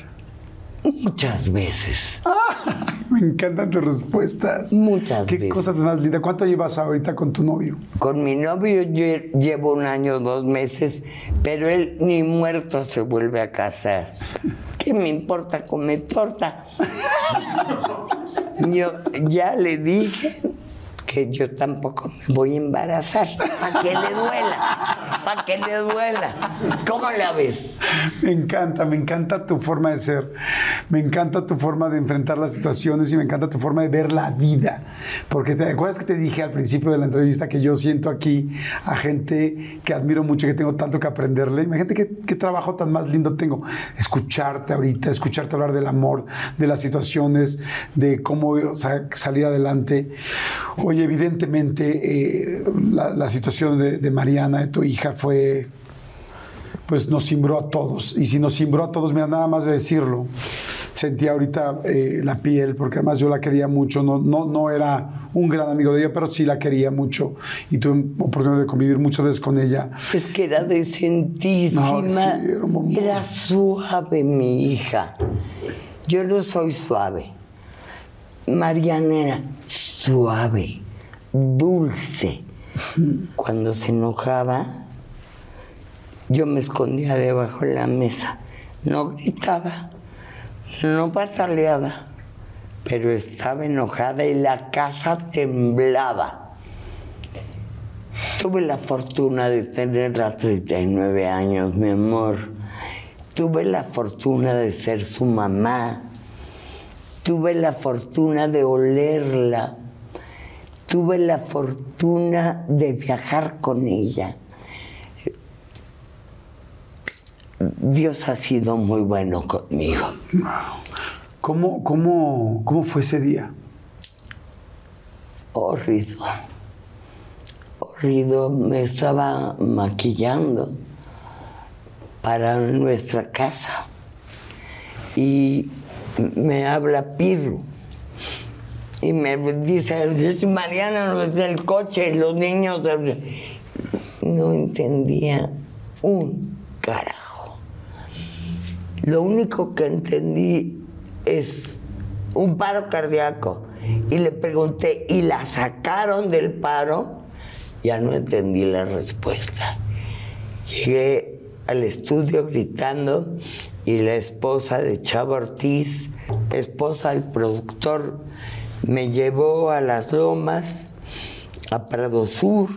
Speaker 2: Muchas veces. <laughs>
Speaker 1: Me encantan tus respuestas.
Speaker 2: Muchas
Speaker 1: Qué
Speaker 2: veces.
Speaker 1: cosa más linda. ¿Cuánto llevas ahorita con tu novio?
Speaker 2: Con mi novio yo llevo un año, dos meses, pero él ni muerto se vuelve a casar. <laughs> ¿Qué me importa comer torta? Yo ya le dije yo tampoco me voy a embarazar. Para que le duela. Para que le duela. ¿Cómo la ves?
Speaker 1: Me encanta, me encanta tu forma de ser. Me encanta tu forma de enfrentar las situaciones y me encanta tu forma de ver la vida. Porque te acuerdas que te dije al principio de la entrevista que yo siento aquí a gente que admiro mucho que tengo tanto que aprenderle. Imagínate qué, qué trabajo tan más lindo tengo. Escucharte ahorita, escucharte hablar del amor, de las situaciones, de cómo sa- salir adelante. Oye, evidentemente eh, la, la situación de, de Mariana, de tu hija, fue pues nos cimbró a todos. Y si nos cimbró a todos, mira, nada más de decirlo, sentía ahorita eh, la piel, porque además yo la quería mucho, no, no, no era un gran amigo de ella, pero sí la quería mucho y tuve oportunidad de convivir muchas veces con ella.
Speaker 2: Es que era decentísima.
Speaker 1: No, sí, era un bombón.
Speaker 2: era suave mi hija. Yo no soy suave. Mariana era suave, dulce. <laughs> Cuando se enojaba, yo me escondía debajo de la mesa. No gritaba, no pataleaba, pero estaba enojada y la casa temblaba. Tuve la fortuna de tenerla 39 años, mi amor. Tuve la fortuna de ser su mamá. Tuve la fortuna de olerla. Tuve la fortuna de viajar con ella. Dios ha sido muy bueno conmigo.
Speaker 1: ¿Cómo, cómo, cómo fue ese día?
Speaker 2: Horrido. Horrido. Me estaba maquillando para nuestra casa. Y me habla Pirro. Y me dice, Mariana, el coche, los niños. No entendía un carajo. Lo único que entendí es un paro cardíaco. Y le pregunté, ¿y la sacaron del paro? Ya no entendí la respuesta. Llegué al estudio gritando y la esposa de Chavo Ortiz, esposa del productor, me llevó a las lomas, a Prado Sur,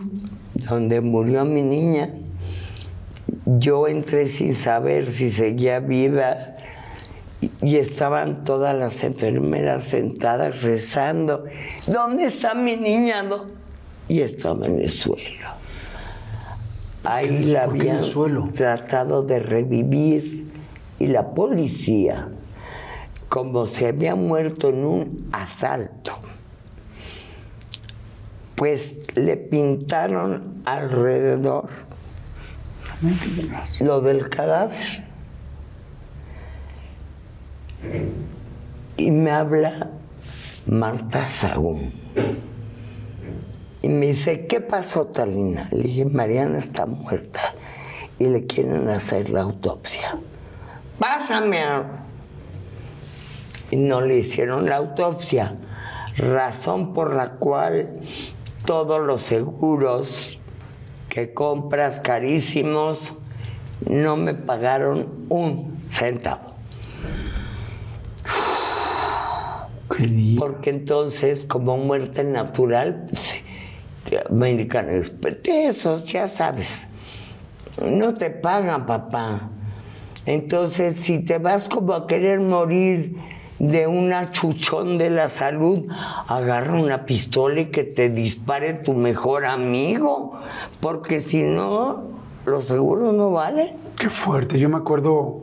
Speaker 2: donde murió mi niña. Yo entré sin saber si seguía viva y estaban todas las enfermeras sentadas rezando. ¿Dónde está mi niña? no?" Y estaba en el suelo. Ahí la
Speaker 1: ¿Por qué en el
Speaker 2: habían
Speaker 1: suelo?
Speaker 2: tratado de revivir y la policía, como se había muerto en un asalto, pues le pintaron alrededor lo del cadáver. Y me habla Marta Sagún. Y me dice, ¿qué pasó, Talina? Le dije, Mariana está muerta y le quieren hacer la autopsia. Pásame. a-". Y no le hicieron la autopsia, razón por la cual todos los seguros que compras carísimos no me pagaron un centavo. Porque entonces, como muerte natural, pues, American Express, esos ya sabes, no te pagan, papá. Entonces, si te vas como a querer morir de un achuchón de la salud, agarra una pistola y que te dispare tu mejor amigo, porque si no, los seguros no valen.
Speaker 1: Qué fuerte. Yo me acuerdo,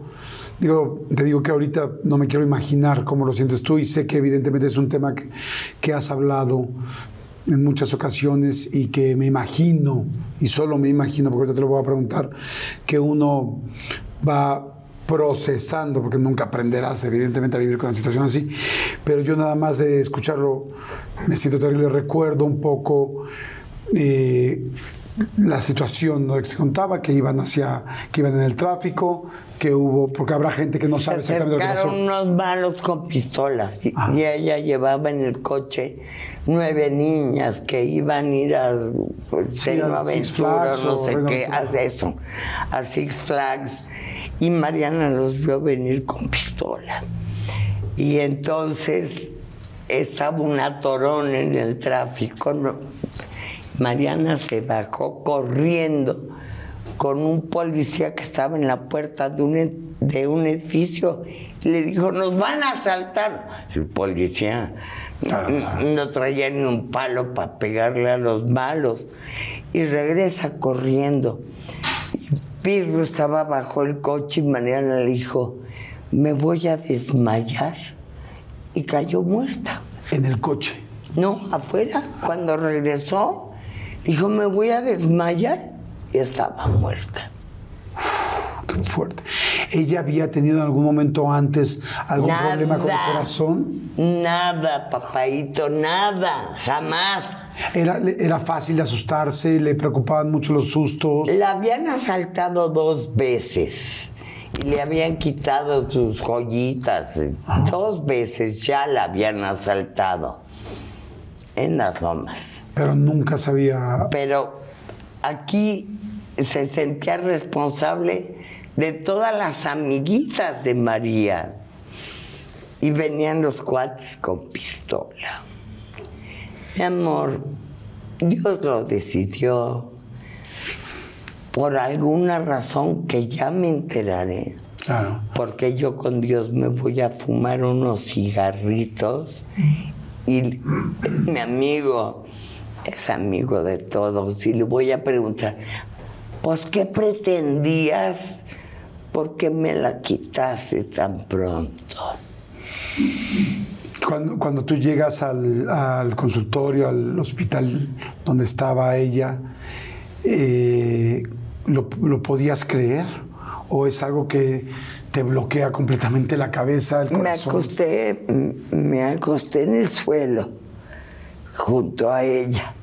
Speaker 1: digo, te digo que ahorita no me quiero imaginar cómo lo sientes tú y sé que evidentemente es un tema que, que has hablado en muchas ocasiones y que me imagino, y solo me imagino, porque ahorita te lo voy a preguntar, que uno va procesando, porque nunca aprenderás evidentemente a vivir con una situación así, pero yo nada más de escucharlo me siento terrible, recuerdo un poco eh, la situación ¿no? que se contaba, que iban hacia, que iban en el tráfico, que hubo, porque habrá gente que no sabe
Speaker 2: Se
Speaker 1: exactamente lo que pasó.
Speaker 2: unos malos con pistolas y, y ella llevaba en el coche nueve niñas que iban a ir a pues,
Speaker 1: Sí,
Speaker 2: Reino
Speaker 1: a Six
Speaker 2: Aventura,
Speaker 1: Flags
Speaker 2: no sé
Speaker 1: Reino
Speaker 2: qué,
Speaker 1: Aventura.
Speaker 2: a eso, a Six Flags. Y Mariana los vio venir con pistola. Y entonces estaba un atorón en el tráfico. ¿no? Mariana se bajó corriendo con un policía que estaba en la puerta de un, de un edificio y le dijo, nos van a asaltar. El policía n- no traía ni un palo para pegarle a los malos y regresa corriendo. Pirro estaba bajo el coche y Mariana le dijo, me voy a desmayar. Y cayó muerta.
Speaker 1: En el coche.
Speaker 2: No, afuera. Cuando regresó, dijo, me voy a desmayar. Y estaba muerta.
Speaker 1: Qué fuerte. ¿Ella había tenido en algún momento antes algún
Speaker 2: Nada.
Speaker 1: problema con el corazón?
Speaker 2: Nada, papaito, nada, jamás.
Speaker 1: ¿Era, ¿Era fácil de asustarse? ¿Le preocupaban mucho los sustos?
Speaker 2: La habían asaltado dos veces y le habían quitado sus joyitas. Dos veces ya la habían asaltado en las lomas.
Speaker 1: Pero nunca sabía...
Speaker 2: Pero aquí se sentía responsable de todas las amiguitas de María. Y venían los cuates con pistola. Mi amor, Dios lo decidió por alguna razón que ya me enteraré.
Speaker 1: Claro.
Speaker 2: Porque yo con Dios me voy a fumar unos cigarritos y mi amigo, es amigo de todos y le voy a preguntar, pues ¿qué pretendías? ¿Por qué me la quitaste tan pronto?
Speaker 1: Cuando, cuando tú llegas al, al consultorio, al hospital donde estaba ella, eh, ¿lo, lo podías creer? ¿O es algo que te bloquea completamente la cabeza, el
Speaker 2: Me
Speaker 1: corazón?
Speaker 2: acosté, m- me acosté en el suelo junto a ella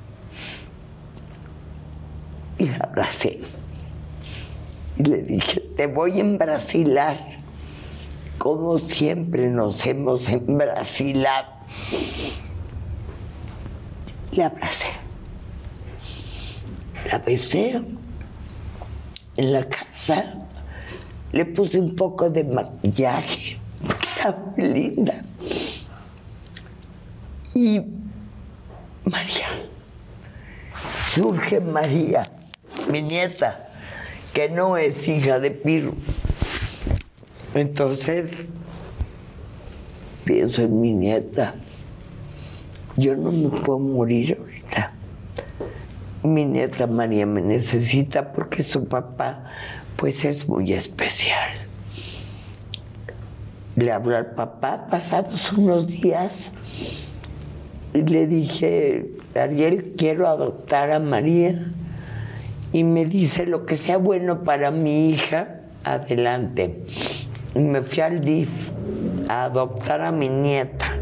Speaker 2: y la abracé. Y le dije, te voy a embrasilar, como siempre nos hemos embrasilado. Le abracé. La besé en la casa. Le puse un poco de maquillaje, <laughs> muy linda. Y María, surge María, mi nieta, que no es hija de Pirro. Entonces, pienso en mi nieta. Yo no me puedo morir ahorita. Mi nieta María me necesita porque su papá, pues es muy especial. Le habló al papá pasados unos días y le dije, Ariel, quiero adoptar a María. Y me dice, lo que sea bueno para mi hija, adelante. Y me fui al DIF a adoptar a mi nieta.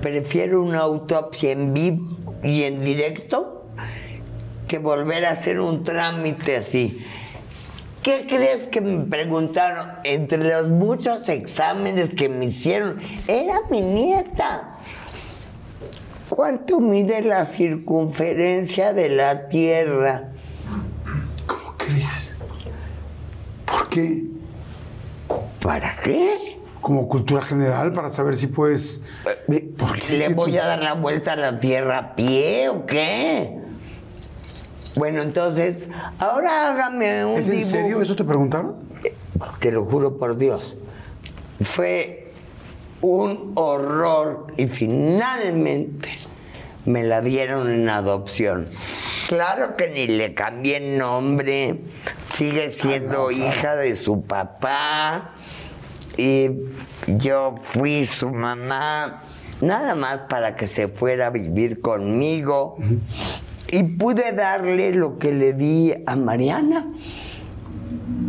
Speaker 2: Prefiero una autopsia en vivo y en directo que volver a hacer un trámite así. ¿Qué crees que me preguntaron? Entre los muchos exámenes que me hicieron, era mi nieta. ¿Cuánto mide la circunferencia de la Tierra?
Speaker 1: ¿Cómo crees? ¿Por qué?
Speaker 2: ¿Para qué?
Speaker 1: Como cultura general, para saber si puedes... ¿Por qué?
Speaker 2: ¿Le
Speaker 1: ¿Qué
Speaker 2: voy a dar la vuelta a la Tierra a pie o qué? Bueno, entonces, ahora hágame un
Speaker 1: ¿Es en
Speaker 2: dibujo.
Speaker 1: serio? ¿Eso te preguntaron?
Speaker 2: Te lo juro por Dios. Fue un horror y finalmente me la dieron en adopción. Claro que ni le cambié el nombre, sigue siendo hija de su papá y yo fui su mamá nada más para que se fuera a vivir conmigo y pude darle lo que le di a Mariana.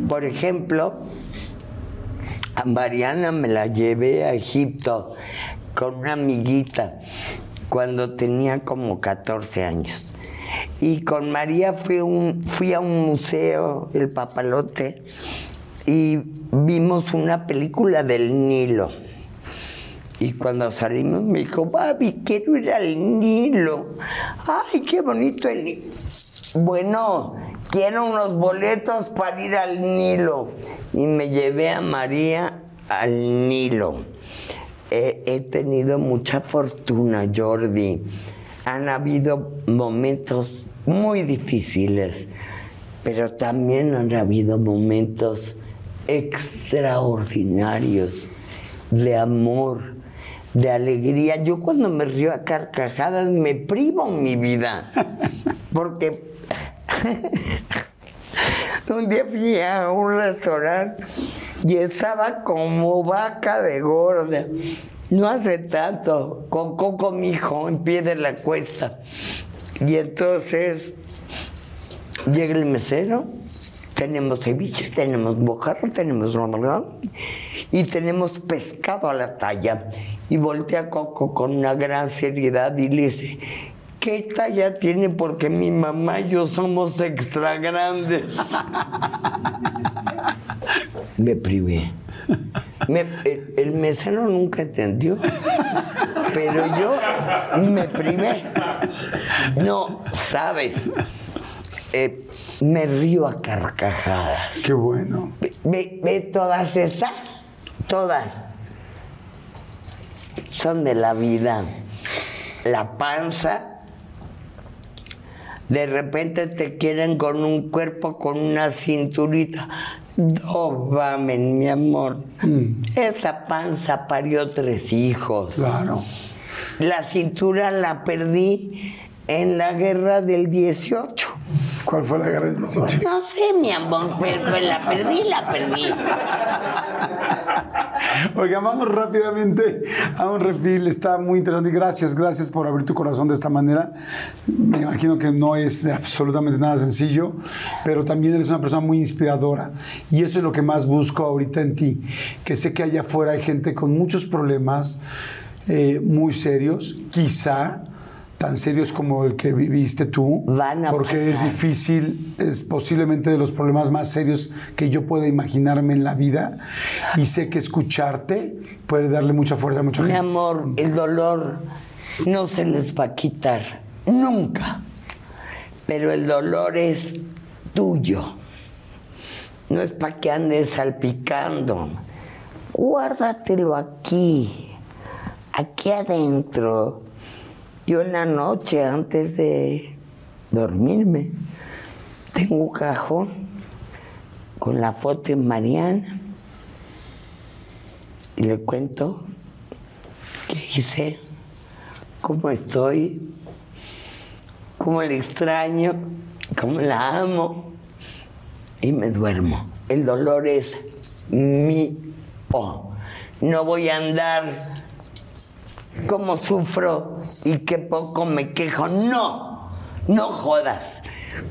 Speaker 2: Por ejemplo, a Mariana me la llevé a Egipto con una amiguita cuando tenía como 14 años. Y con María fui, a un museo, el Papalote, y vimos una película del Nilo. Y cuando salimos me dijo, Babi, quiero ir al Nilo. Ay, qué bonito el Nilo. Bueno, quiero unos boletos para ir al Nilo. Y me llevé a María al Nilo. He, tenido mucha fortuna, Jordi. Han habido momentos muy difíciles, pero también han habido momentos extraordinarios de amor, de alegría. Yo cuando me río a carcajadas me privo mi vida, porque <laughs> un día fui a un restaurante y estaba como vaca de gorda. No hace tanto, con Coco mi hijo en pie de la cuesta. Y entonces llega el mesero, tenemos ceviche, tenemos bocarro, tenemos ramalán y tenemos pescado a la talla. Y voltea Coco con una gran seriedad y le dice, ¿qué talla tiene? Porque mi mamá y yo somos extra grandes. Me privé. Me- el, el mesero nunca entendió, pero yo me privé. No, sabes, Eh, me río a carcajadas.
Speaker 1: Qué bueno.
Speaker 2: Ve, ve- ve todas estas, todas son de la vida. La panza, de repente te quieren con un cuerpo, con una cinturita. Dobamen, mi amor. Esta panza parió tres hijos.
Speaker 1: Claro.
Speaker 2: La cintura la perdí en la guerra del 18.
Speaker 1: ¿Cuál fue la guerra del 18?
Speaker 2: No sé, mi amor, pero la perdí, la perdí.
Speaker 1: Oiga, vamos rápidamente a un refil. Está muy interesante. Gracias, gracias por abrir tu corazón de esta manera. Me imagino que no es absolutamente nada sencillo, pero también eres una persona muy inspiradora. Y eso es lo que más busco ahorita en ti. Que sé que allá afuera hay gente con muchos problemas eh, muy serios, quizá tan serios como el que viviste tú,
Speaker 2: Van a
Speaker 1: porque es difícil, es posiblemente de los problemas más serios que yo pueda imaginarme en la vida y sé que escucharte puede darle mucha fuerza a mucha
Speaker 2: Mi
Speaker 1: gente.
Speaker 2: amor, el dolor no se les va a quitar, nunca. Pero el dolor es tuyo. No es para que andes salpicando. Guárdatelo aquí, aquí adentro. Yo en la noche, antes de dormirme, tengo un cajón con la foto de Mariana y le cuento qué hice, cómo estoy, cómo le extraño, cómo la amo y me duermo. El dolor es mío. No voy a andar como sufro y qué poco me quejo. No, no jodas.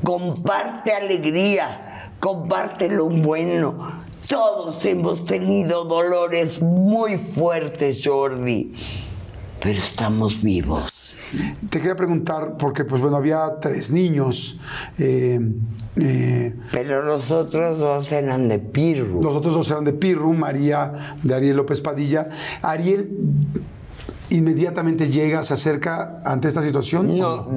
Speaker 2: Comparte alegría, comparte lo bueno. Todos hemos tenido dolores muy fuertes, Jordi, pero estamos vivos.
Speaker 1: Te quería preguntar, porque pues bueno, había tres niños. eh, eh,
Speaker 2: Pero los otros dos eran de Pirru.
Speaker 1: los otros dos eran de Pirru, María de Ariel López Padilla. Ariel inmediatamente llega, se acerca ante esta situación.
Speaker 2: No,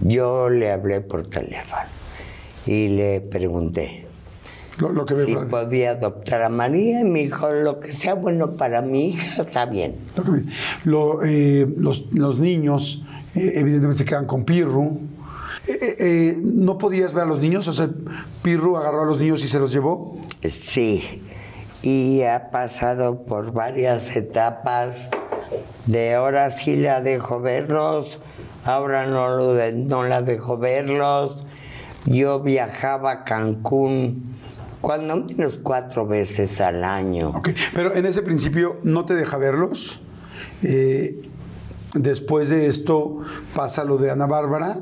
Speaker 2: yo le hablé por teléfono y le pregunté
Speaker 1: Lo, lo que ve
Speaker 2: si podía adoptar a María y me dijo lo que sea bueno para mi hija está bien.
Speaker 1: lo eh, los, los niños eh, evidentemente se quedan con Pirru. Eh, eh, ¿No podías ver a los niños? O sea, Pirru agarró a los niños y se los llevó.
Speaker 2: Sí, y ha pasado por varias etapas de ahora sí la dejo verlos, ahora no, lo no la dejo verlos. Yo viajaba a Cancún cuando menos cuatro veces al año.
Speaker 1: Pero en ese principio no te deja verlos. Eh, Después de esto pasa lo de Ana Bárbara.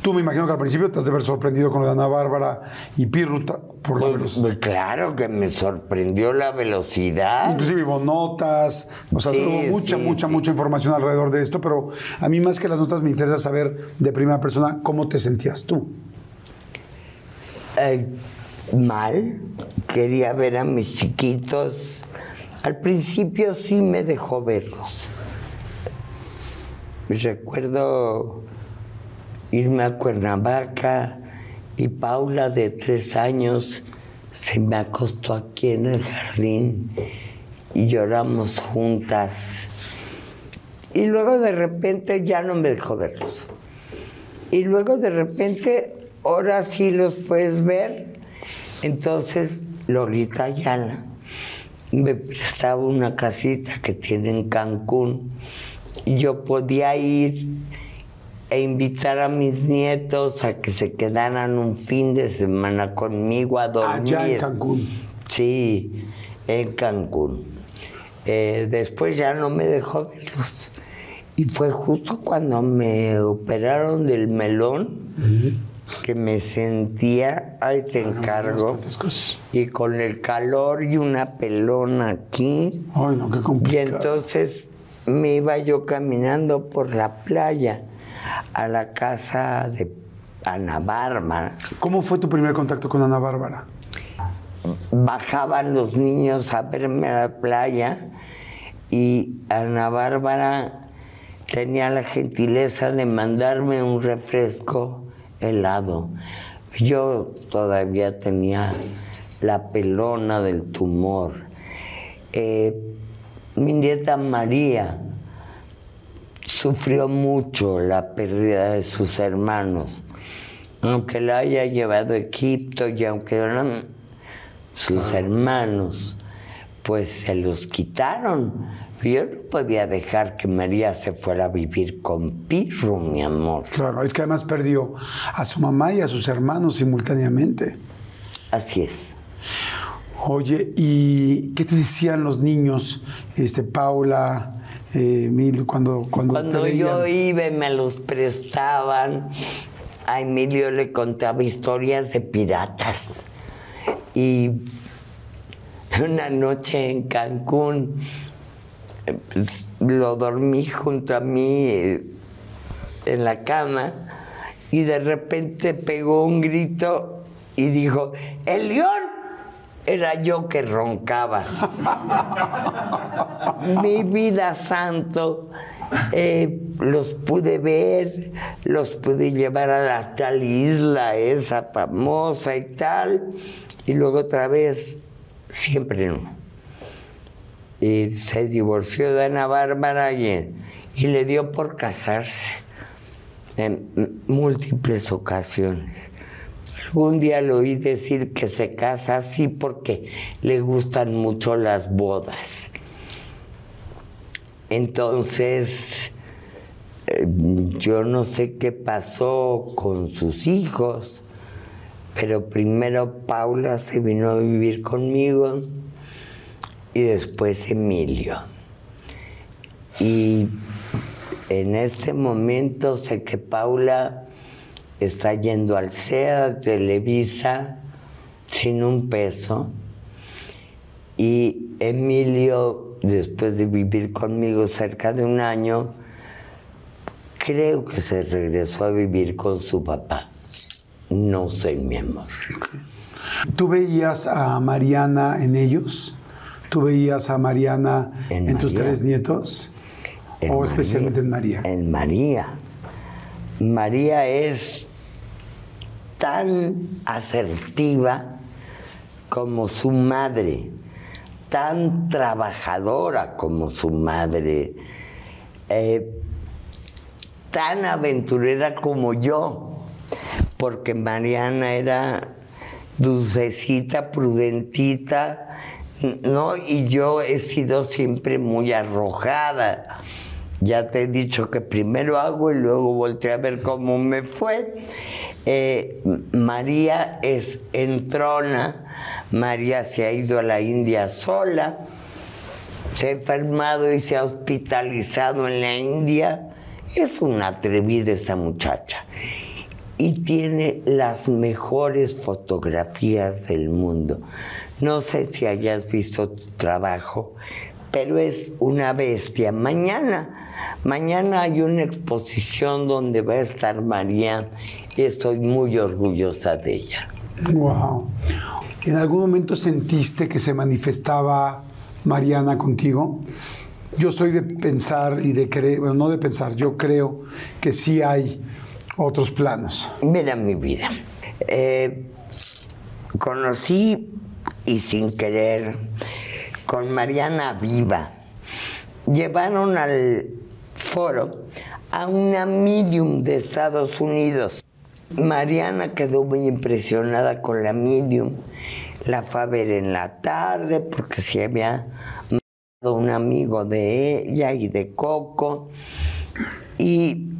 Speaker 1: Tú me imagino que al principio te has de haber sorprendido con lo de Ana Bárbara y Pirruta por la
Speaker 2: Pues,
Speaker 1: velocidad.
Speaker 2: pues, claro que me sorprendió la velocidad.
Speaker 1: Inclusive hubo notas, o sea,
Speaker 2: Sí,
Speaker 1: hubo mucha,
Speaker 2: sí,
Speaker 1: mucha,
Speaker 2: sí.
Speaker 1: mucha información alrededor de esto, pero a mí más que las notas me interesa saber de primera persona cómo te sentías tú.
Speaker 2: Eh, mal, quería ver a mis chiquitos. Al principio sí me dejó verlos. Recuerdo irme a Cuernavaca y Paula de tres años se me acostó aquí en el jardín y lloramos juntas. Y luego de repente ya no me dejó verlos. Y luego de repente, ahora sí los puedes ver. Entonces, Lolita Ayala me prestaba una casita que tiene en Cancún. Y yo podía ir e invitar a mis nietos a que se quedaran un fin de semana conmigo a dormir.
Speaker 1: Allá en Cancún.
Speaker 2: Sí, en Cancún. Eh, después ya no me dejó verlos. Y fue justo cuando me operaron del melón que me sentía, ay, te encargo, y con el calor y una pelona aquí.
Speaker 1: Ay, no, qué
Speaker 2: Y
Speaker 1: complicado.
Speaker 2: entonces me iba yo caminando por la playa a la casa de Ana Bárbara.
Speaker 1: ¿Cómo fue tu primer contacto con Ana Bárbara?
Speaker 2: bajaban los niños a verme a la playa y Ana Bárbara tenía la gentileza de mandarme un refresco helado. Yo todavía tenía la pelona del tumor. Eh, mi nieta María sufrió mucho la pérdida de sus hermanos. Aunque la haya llevado a Egipto y aunque eran sus hermanos, pues se los quitaron. Yo no podía dejar que María se fuera a vivir con Pirro, mi amor.
Speaker 1: Claro, es que además perdió a su mamá y a sus hermanos simultáneamente.
Speaker 2: Así es.
Speaker 1: Oye, ¿y qué te decían los niños, este, Paula, eh, Emilio, cuando, cuando, te
Speaker 2: Cuando
Speaker 1: veían?
Speaker 2: yo iba y me los prestaban, a Emilio le contaba historias de piratas. Y una noche en Cancún pues, lo dormí junto a mí eh, en la cama y de repente pegó un grito y dijo, ¡El león! Era yo que roncaba. Mi vida santo, eh, los pude ver, los pude llevar a la tal isla, esa famosa y tal, y luego otra vez, siempre no. Y se divorció de Ana Bárbara y, y le dio por casarse en múltiples ocasiones. Algún día le oí decir que se casa así porque le gustan mucho las bodas. Entonces, eh, yo no sé qué pasó con sus hijos, pero primero Paula se vino a vivir conmigo y después Emilio. Y en este momento sé que Paula está yendo al CEA, Televisa, sin un peso. Y Emilio, después de vivir conmigo cerca de un año, creo que se regresó a vivir con su papá. No sé, mi amor.
Speaker 1: ¿Tú veías a Mariana en ellos? ¿Tú veías a Mariana en,
Speaker 2: En
Speaker 1: tus tres nietos?
Speaker 2: En
Speaker 1: ¿O
Speaker 2: María.
Speaker 1: especialmente en María?
Speaker 2: En María. María es tan asertiva como su madre, tan trabajadora como su madre, eh, tan aventurera como yo, porque Mariana era dulcecita, prudentita, ¿no? Y yo he sido siempre muy arrojada. Ya te he dicho que primero hago y luego volteé a ver cómo me fue. Eh, María es entrona, María se ha ido a la India sola, se ha enfermado y se ha hospitalizado en la India Es una atrevida esa muchacha. Y tiene las mejores fotografías del mundo. No sé si hayas visto tu trabajo, pero es una bestia. Mañana, mañana hay una exposición donde va a estar María y estoy muy orgullosa de ella.
Speaker 1: Wow. ¿En algún momento sentiste que se manifestaba Mariana contigo? Yo soy de pensar y de creer, bueno, no de pensar, yo creo que sí hay otros planos.
Speaker 2: Mira mi vida. eh, conocí y sin querer con Mariana Viva. Llevaron al foro a una medium de Estados Unidos. Mariana quedó muy impresionada con la medium. La fue a ver en la tarde porque se había matado un amigo de ella y de Coco. Y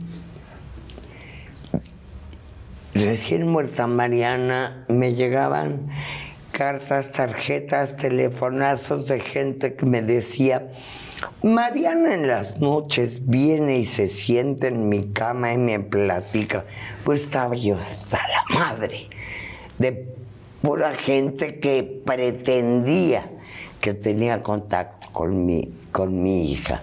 Speaker 2: recién muerta Mariana, me llegaban cartas, tarjetas, telefonazos de gente que me decía, Mariana en las noches viene y se sienta en mi cama y me platica. Pues estaba yo hasta la madre de pura gente que pretendía que tenía contacto con mi, con mi hija.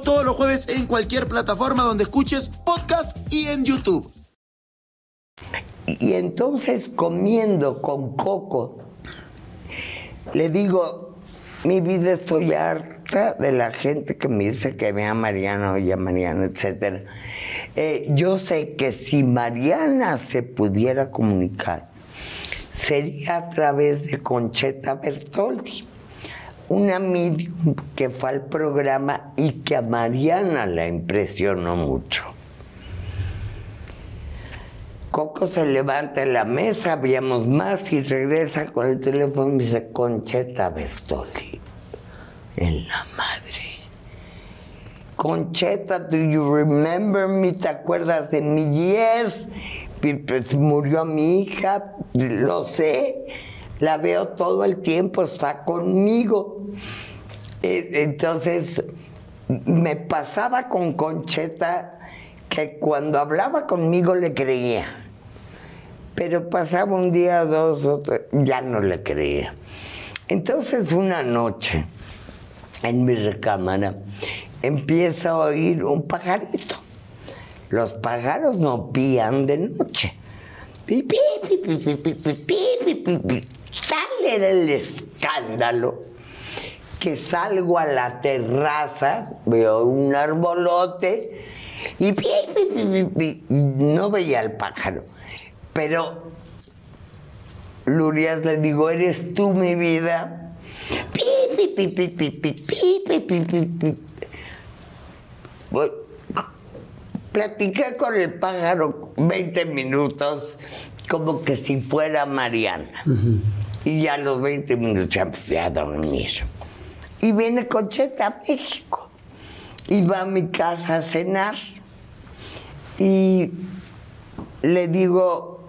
Speaker 5: todos los jueves en cualquier plataforma donde escuches podcast y en YouTube.
Speaker 2: Y entonces comiendo con Coco, le digo, mi vida estoy harta de la gente que me dice que vea a Mariana, oye a Mariana, etc. yo sé que si Mariana se pudiera comunicar, sería a través de Concheta Bertoldi, una medium que fue al programa y que a Mariana la impresionó mucho. Coco se levanta en la mesa, habíamos más y regresa con el teléfono y dice, Concheta Bertoli, en la madre. Concheta, do you remember me? ¿Te acuerdas de mi Yes? Pues murió mi hija, lo sé, la veo todo el tiempo, está conmigo. Eh, Entonces, me pasaba con Concheta que cuando hablaba conmigo le creía, pero pasaba un día, dos, o tres, ya no le creía. Entonces una noche, en mi recámara, empiezo a oír un pajarito. Los pájaros no pían de noche. Pi, pi, pi, tal era el escándalo que salgo a la terraza, veo un arbolote y pi, pi, pi, no veía al pájaro. Pero Lurias le digo, eres tú mi vida. Voy. Platiqué con el pájaro 20 minutos, como que si fuera Mariana. Y ya a los 20 minutos ya me fui a dormir. Y viene Concheta a México. Y va a mi casa a cenar. Y le digo,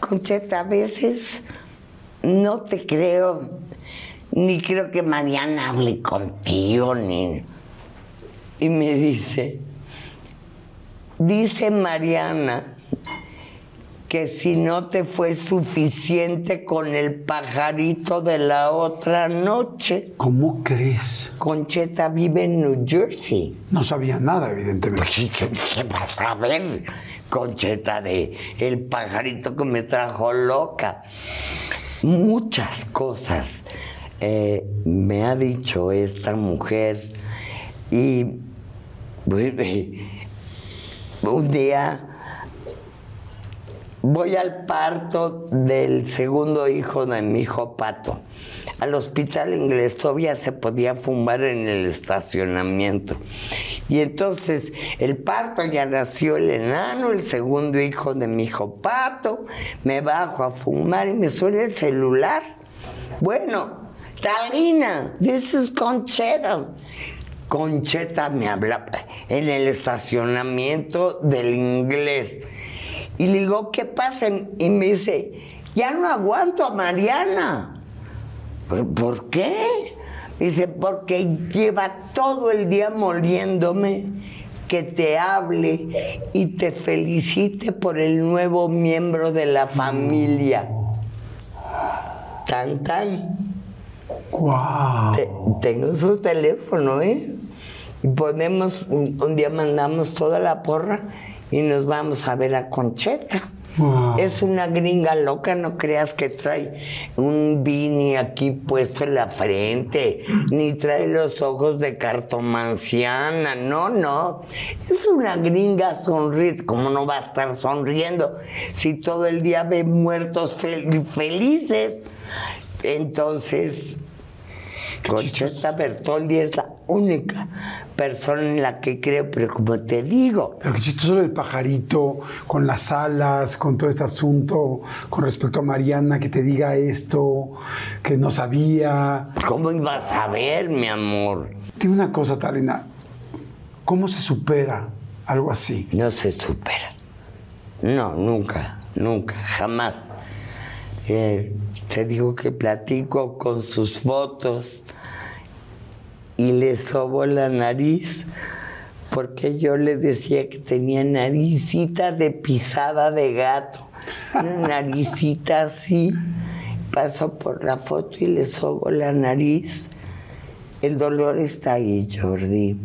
Speaker 2: Concheta, a veces no te creo, ni creo que Mariana hable contigo, ni... Y me dice, dice Mariana que si no te fue suficiente con el pajarito de la otra noche.
Speaker 1: ¿Cómo crees?
Speaker 2: Concheta vive en New Jersey.
Speaker 1: No sabía nada, evidentemente.
Speaker 2: ¿Qué, qué- vas a ver? Concheta de el pajarito que me trajo loca. Muchas cosas eh, me ha dicho esta mujer y bueno, <laughs> un día voy al parto del segundo hijo de mi hijo Pato. Al hospital inglés todavía se podía fumar en el estacionamiento. Y entonces el parto ya nació el enano, el segundo hijo de mi hijo Pato. Me bajo a fumar y me suena el celular. Bueno, Talina, this is Concheta. Concheta me habla en el estacionamiento del inglés. Y le digo, ¿qué pasa? Y me dice, ya no aguanto a Mariana. "¿Por- ¿Por qué? Dice, porque lleva todo el día moliéndome que te hable y te felicite por el nuevo miembro de la familia. Tan, tan.
Speaker 1: ¡Wow!
Speaker 2: Te- tengo su teléfono, ¿eh? Y podemos, un, un día mandamos toda la porra y nos vamos a ver a Concheta.
Speaker 1: Wow.
Speaker 2: Es una gringa loca, no creas que trae un beanie aquí puesto en la frente, ni trae los ojos de cartomanciana, no, no. Es una gringa sonríe, ¿cómo no va a estar sonriendo si todo el día ve muertos fel- felices? Entonces, Concheta Bertoldi es la única persona en la que creo, pero como te digo,
Speaker 1: Pero qué chistoso el pajarito, con las alas, con todo este asunto con respecto a Mariana, que te diga esto, que no sabía.
Speaker 2: ¿cómo ibas a ver, mi amor?
Speaker 1: Dime una cosa, Talina. ¿Cómo se supera algo así?
Speaker 2: No se supera. No, nunca, nunca, jamás. Eh, te digo que platico con sus fotos y le sobo la nariz porque yo le decía que tenía naricita de pisada de gato. Una <laughs> naricita así. Paso por la foto y le sobo la nariz. El dolor está ahí, Jordi.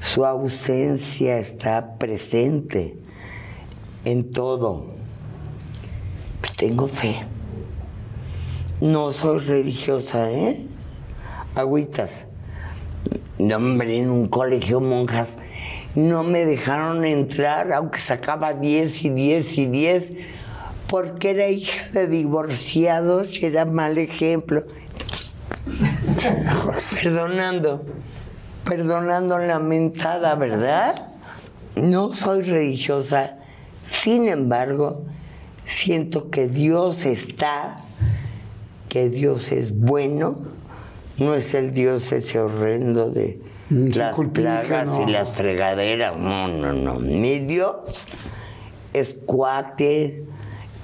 Speaker 2: Su ausencia está presente en todo. Tengo fe. No soy religiosa, ¿eh? Agüitas. No, hombre, en un colegio monjas no me dejaron entrar, aunque sacaba 10 y 10 y 10, porque era hija de divorciados y era mal ejemplo. Perdonando, perdonando la mentada, ¿verdad? No soy religiosa, sin embargo, siento que Dios está, que Dios es bueno, no es el Dios ese horrendo de
Speaker 1: Mm, sí,
Speaker 2: las plagas y las fregaderas, no, no, no. Mi Dios es cuate,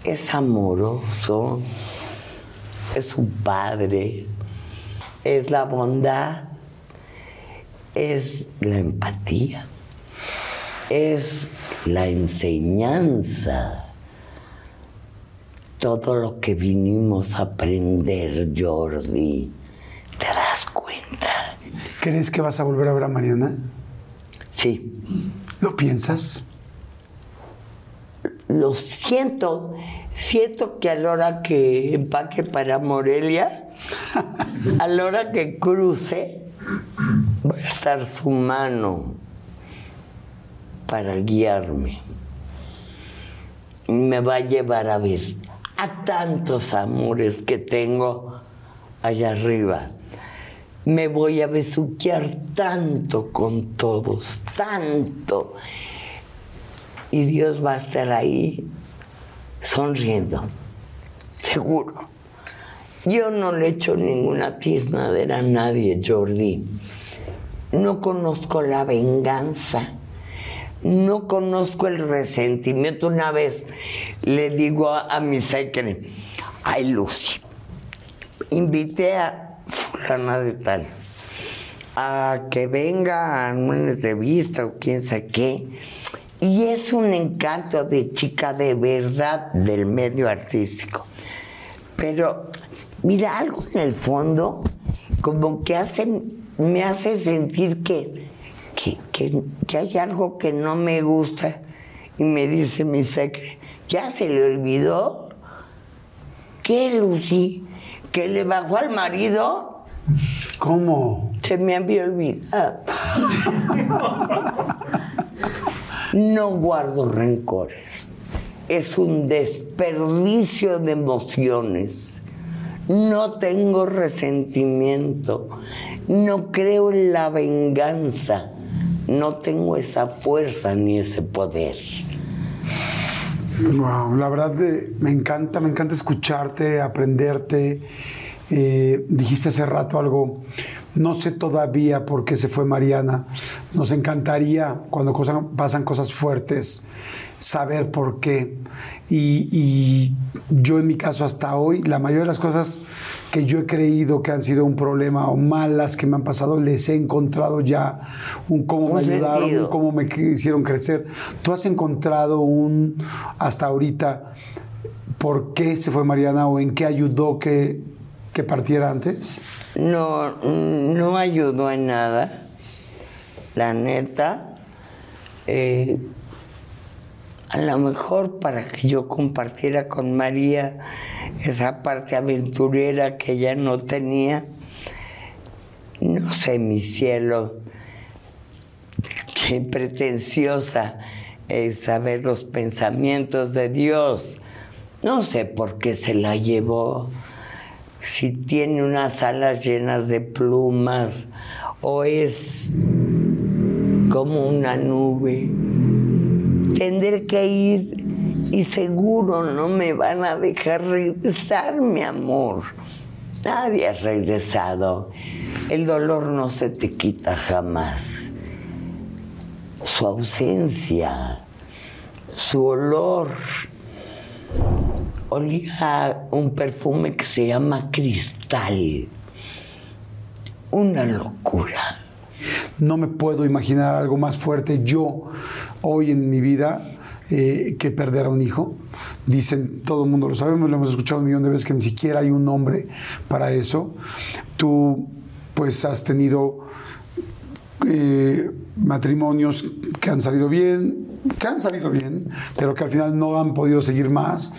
Speaker 2: es amoroso, es un padre, es la bondad, es la empatía, es la enseñanza. Todo lo que vinimos a aprender, Jordi, ¿te das cuenta?
Speaker 1: ¿Crees que vas a volver a ver a Mariana?
Speaker 2: Sí,
Speaker 1: ¿Lo piensas?
Speaker 2: lo siento. Siento que a la hora que empaque para Morelia, <laughs> a la hora que cruce, va a estar su mano para guiarme. Y me va a llevar a ver a tantos amores que tengo allá arriba. Me voy a besuquear tanto con todos, tanto. Y Dios va a estar ahí sonriendo, seguro. Yo no le echo ninguna tiznadera a nadie, Jordi. No conozco la venganza. No conozco el resentimiento. Una vez le digo a, a mi secre, ay Lucy, invité a fulana de tal a que venga a una entrevista o quién sabe qué. Y es un encanto de chica de verdad del medio artístico. Pero mira, algo en el fondo como que hace, me hace sentir que, que, que- que hay algo que no me gusta. Y me dice mi secre, ¿ya se le olvidó? ¿Qué, Lucy? ¿Que le bajó al marido?
Speaker 1: ¿Cómo?
Speaker 2: Se me había olvidado. No guardo rencores. Es un desperdicio de emociones. No tengo resentimiento. No creo en la venganza. No tengo esa fuerza ni ese poder.
Speaker 1: Wow, la verdad eh, me encanta, me encanta escucharte, aprenderte. Eh, dijiste hace rato algo, no sé todavía por qué se fue Mariana. Nos encantaría cuando cosa- pasan cosas fuertes saber por qué. Y, y yo en mi caso hasta hoy, la mayoría de las cosas que yo he creído que han sido un problema o malas que me han pasado, les he encontrado ya un cómo
Speaker 2: Un
Speaker 1: me ayudaron,
Speaker 2: sentido.
Speaker 1: un cómo me hicieron crecer. ¿Tú has encontrado un, hasta ahorita, por qué se fue Mariana o en qué ayudó que, que partiera antes?
Speaker 2: No, no ayudó en nada. La neta. eh, a lo mejor para que yo compartiera con María esa parte aventurera que ella no tenía. No sé, mi cielo, qué pretenciosa es saber los pensamientos de Dios. No sé por qué se la llevó si tiene unas alas llenas de plumas o es como una nube. Tendré que ir y seguro no me van a dejar regresar, mi amor. Nadie ha regresado. El dolor no se te quita jamás. Su ausencia, su olor, olía un perfume que se llama cristal. Una locura.
Speaker 1: No me puedo imaginar algo más fuerte yo hoy en mi vida eh, que perder a un hijo. Dicen, todo el mundo lo sabemos, lo hemos escuchado un millón de veces que ni siquiera hay un nombre para eso. Tú pues has tenido eh, matrimonios que han salido bien, que han salido bien, pero que al final no han podido seguir más.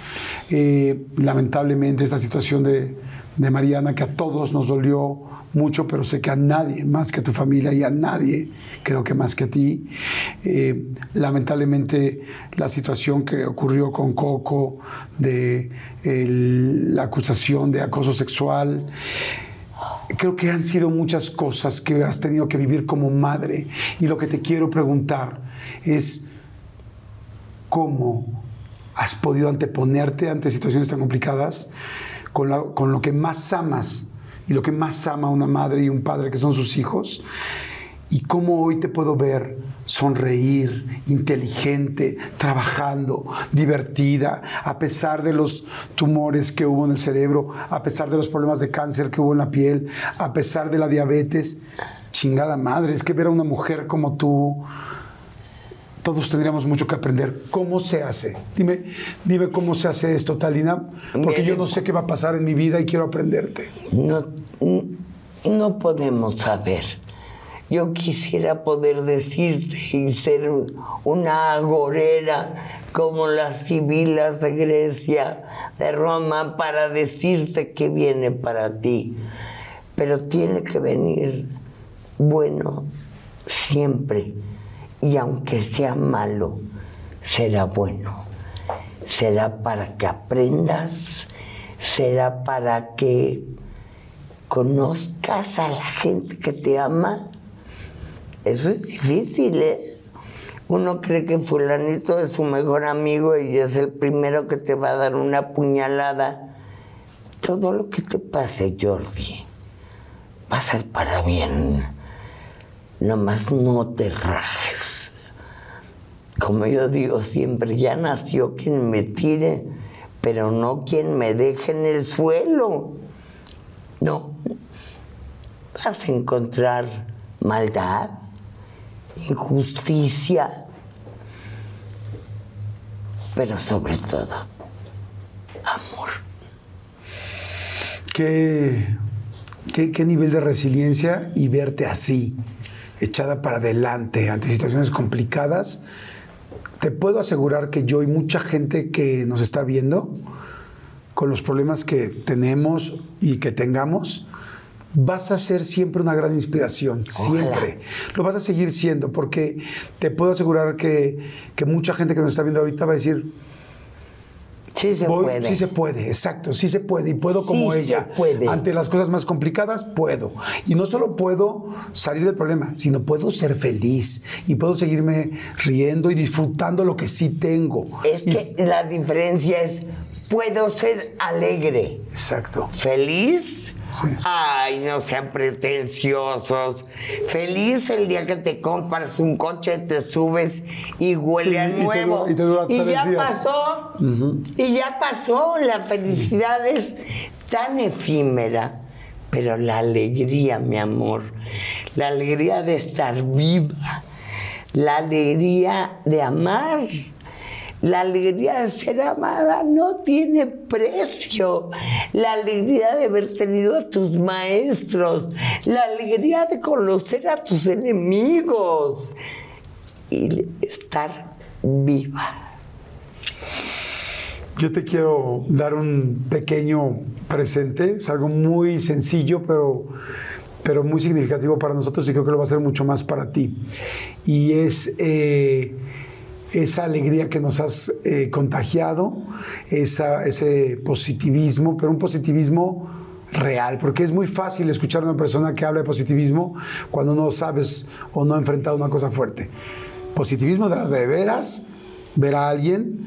Speaker 1: Eh, lamentablemente esta situación de, Mariana, que a todos nos dolió mucho, pero sé que a nadie más que a tu familia y a nadie creo que más que a ti. Eh, lamentablemente la situación que ocurrió con Coco de la acusación de acoso sexual, creo que han sido muchas cosas que has tenido que vivir como madre. Y lo que te quiero preguntar es cómo has podido anteponerte ante situaciones tan complicadas con, la- con lo que más amas y lo que más ama una madre y un padre que son sus hijos. Y cómo hoy te puedo ver sonreír, inteligente, trabajando, divertida, a pesar de los tumores que hubo en el cerebro, a pesar de los problemas de cáncer que hubo en la piel, a pesar de la diabetes. Chingada madre, es que ver a una mujer como tú, todos tendríamos mucho que aprender. ¿Cómo se hace? Dime, dime cómo se hace esto, Talina, porque yo no sé qué va a pasar en mi vida y quiero aprenderte.
Speaker 2: No, no podemos saber. Yo quisiera poder decirte y ser una agorera como las sibilas de Grecia, de Roma, para decirte que viene para ti. Pero tiene que venir bueno siempre. Y aunque sea malo, será bueno. Será para que aprendas, será para que conozcas a la gente que te ama. Eso es difícil, ¿eh? Uno cree que fulanito es su mejor amigo y es el primero que te va a dar una puñalada. Todo lo que te pase, Jordi, va a ser para bien. Nomás no te rajes. Como yo digo siempre, ya nació quien me tire, pero no quien me deje en el suelo. No. Vas a encontrar maldad, injusticia, pero sobre todo, amor.
Speaker 1: ¿Qué, qué, qué nivel de resiliencia y verte así, echada para adelante ante situaciones complicadas? Te puedo asegurar que yo y mucha gente que nos está viendo, con los problemas que tenemos y que tengamos, vas a ser siempre una gran inspiración, siempre. Lo vas a seguir siendo, porque te puedo asegurar que, que mucha gente que nos está viendo ahorita va a decir,
Speaker 2: Sí se
Speaker 1: Voy-
Speaker 2: puede.
Speaker 1: Sí se puede, exacto, sí se puede y puedo como
Speaker 2: Sí
Speaker 1: ella.
Speaker 2: se puede.
Speaker 1: Ante las cosas más complicadas, puedo. Y no solo puedo salir del problema, sino puedo ser feliz y puedo seguirme riendo y disfrutando lo que sí tengo.
Speaker 2: Es
Speaker 1: Y-
Speaker 2: que la diferencia es, puedo ser alegre,
Speaker 1: Exacto.
Speaker 2: feliz.
Speaker 1: Sí.
Speaker 2: Ay, no sean pretenciosos. Feliz el día que te compras un coche, te subes y huele
Speaker 1: Sí,
Speaker 2: a
Speaker 1: y te
Speaker 2: nuevo.
Speaker 1: dura- y te tres
Speaker 2: ya
Speaker 1: días.
Speaker 2: pasó. Y ya pasó. La felicidad es tan efímera. Pero la alegría, mi amor, la alegría de estar viva, la alegría de amar, la alegría de ser amada no tiene precio. La alegría de haber tenido a tus maestros, la alegría de conocer a tus enemigos y estar viva.
Speaker 1: Yo te quiero dar un pequeño presente, es algo muy sencillo, pero, pero muy significativo para nosotros y creo que lo va a ser mucho más para ti. Y es eh, esa alegría que nos has eh, contagiado, ese positivismo, pero un positivismo real, porque es muy fácil escuchar a una persona que habla de positivismo cuando no sabes o no ha enfrentado una cosa fuerte. Positivismo de, de veras, ver a alguien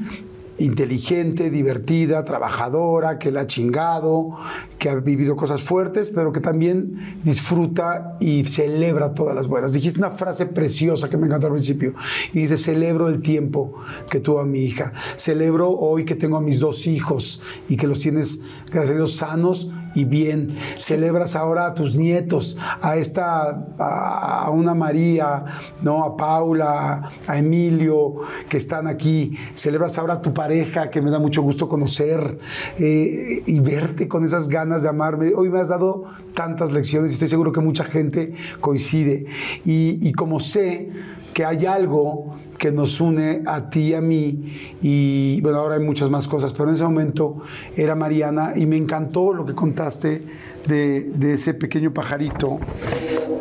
Speaker 1: inteligente, divertida, trabajadora, que la ha chingado, que ha vivido cosas fuertes, pero que también disfruta y celebra todas las buenas. Dijiste una frase preciosa que me encantó al principio y dice, celebro el tiempo que tuvo a mi hija, celebro hoy que tengo a mis dos hijos y que los tienes, gracias a Dios, sanos y bien. Celebras ahora a tus nietos, a esta, a, una María, ¿no? a Paula, a Emilio, que están aquí. Celebras ahora a tu pareja, que me da mucho gusto conocer eh, y verte con esas ganas de amarme. Hoy me has dado tantas lecciones y estoy seguro que mucha gente coincide. Y como sé que hay algo que nos une a ti y a mí, y bueno, ahora hay muchas más cosas, pero en ese momento era Mariana y me encantó lo que contaste de, de ese pequeño pajarito.